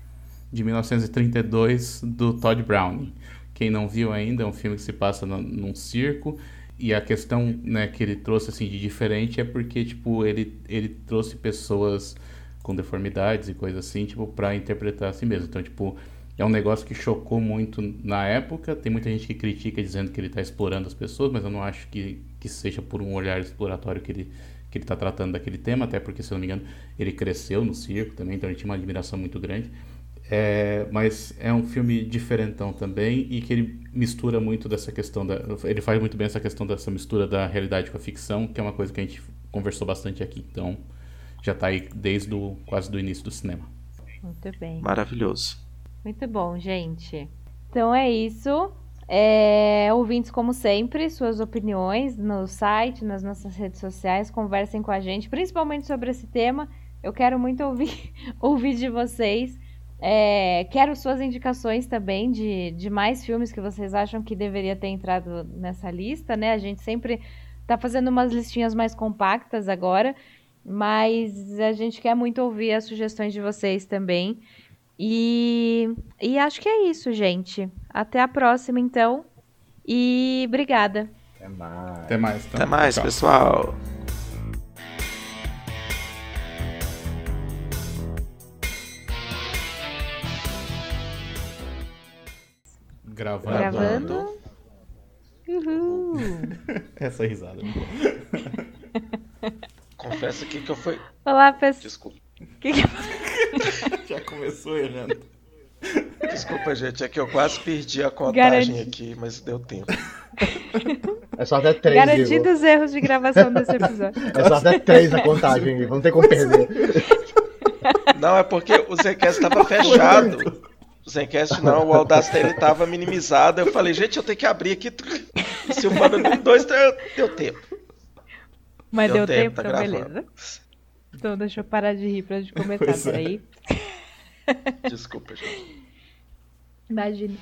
de 1932, do Todd Browning. Quem não viu ainda, é um filme que se passa no, num circo. E a questão né, que ele trouxe assim, de diferente é porque tipo, ele, ele trouxe pessoas com deformidades e coisas assim, tipo, para interpretar a si mesmo. Então, tipo, é um negócio que chocou muito na época. Tem muita gente que critica dizendo que ele está explorando as pessoas, mas eu não acho que, que seja por um olhar exploratório que ele que ele está tratando daquele tema, até porque, se eu não me engano, ele cresceu no circo também, então ele tinha uma admiração muito grande. É, mas é um filme diferentão também e que ele mistura muito dessa questão da, ele faz muito bem essa questão dessa mistura da realidade com a ficção, que é uma coisa que a gente conversou bastante aqui. Então, já está aí desde o, quase do início do cinema. Muito bem. Maravilhoso. Muito bom, gente. Então é isso. É, ouvintes, como sempre, suas opiniões no site, nas nossas redes sociais, conversem com a gente, principalmente sobre esse tema. Eu quero muito ouvir, ouvir de vocês. É, quero suas indicações também de, de mais filmes que vocês acham que deveria ter entrado nessa lista, né? A gente sempre tá fazendo umas listinhas mais compactas agora, mas a gente quer muito ouvir as sugestões de vocês também. E, e acho que é isso, gente. Até a próxima, então. E obrigada. Até mais. Até mais. Então. Até mais, pessoal. Gravando. Gravando. Uhul. Essa risada. Confesso aqui que eu fui. Olá, pessoal. Desculpa. Que que- Já começou errando. Desculpa, gente. É que eu quase perdi a contagem Garanti- aqui, mas deu tempo. É só até três. Garantidos erros de gravação desse episódio. É só até três a contagem, não tem como perder. Não, é porque o Zencast tava fechado. O Zencast não, o Audacity ele tava minimizado. Eu falei, gente, eu tenho que abrir aqui. Silvano um, dois, deu, deu tempo. Mas deu, Deu tempo, tempo, tá então gravando. beleza. Então deixa eu parar de rir pra gente começar, é. peraí. Desculpa, gente. Imagine.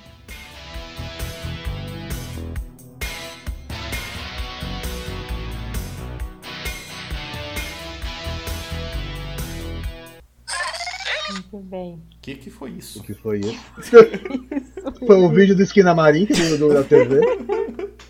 Muito bem. O que, que foi isso? O que foi isso? Foi o vídeo do Esquina Marim do, do, da TV.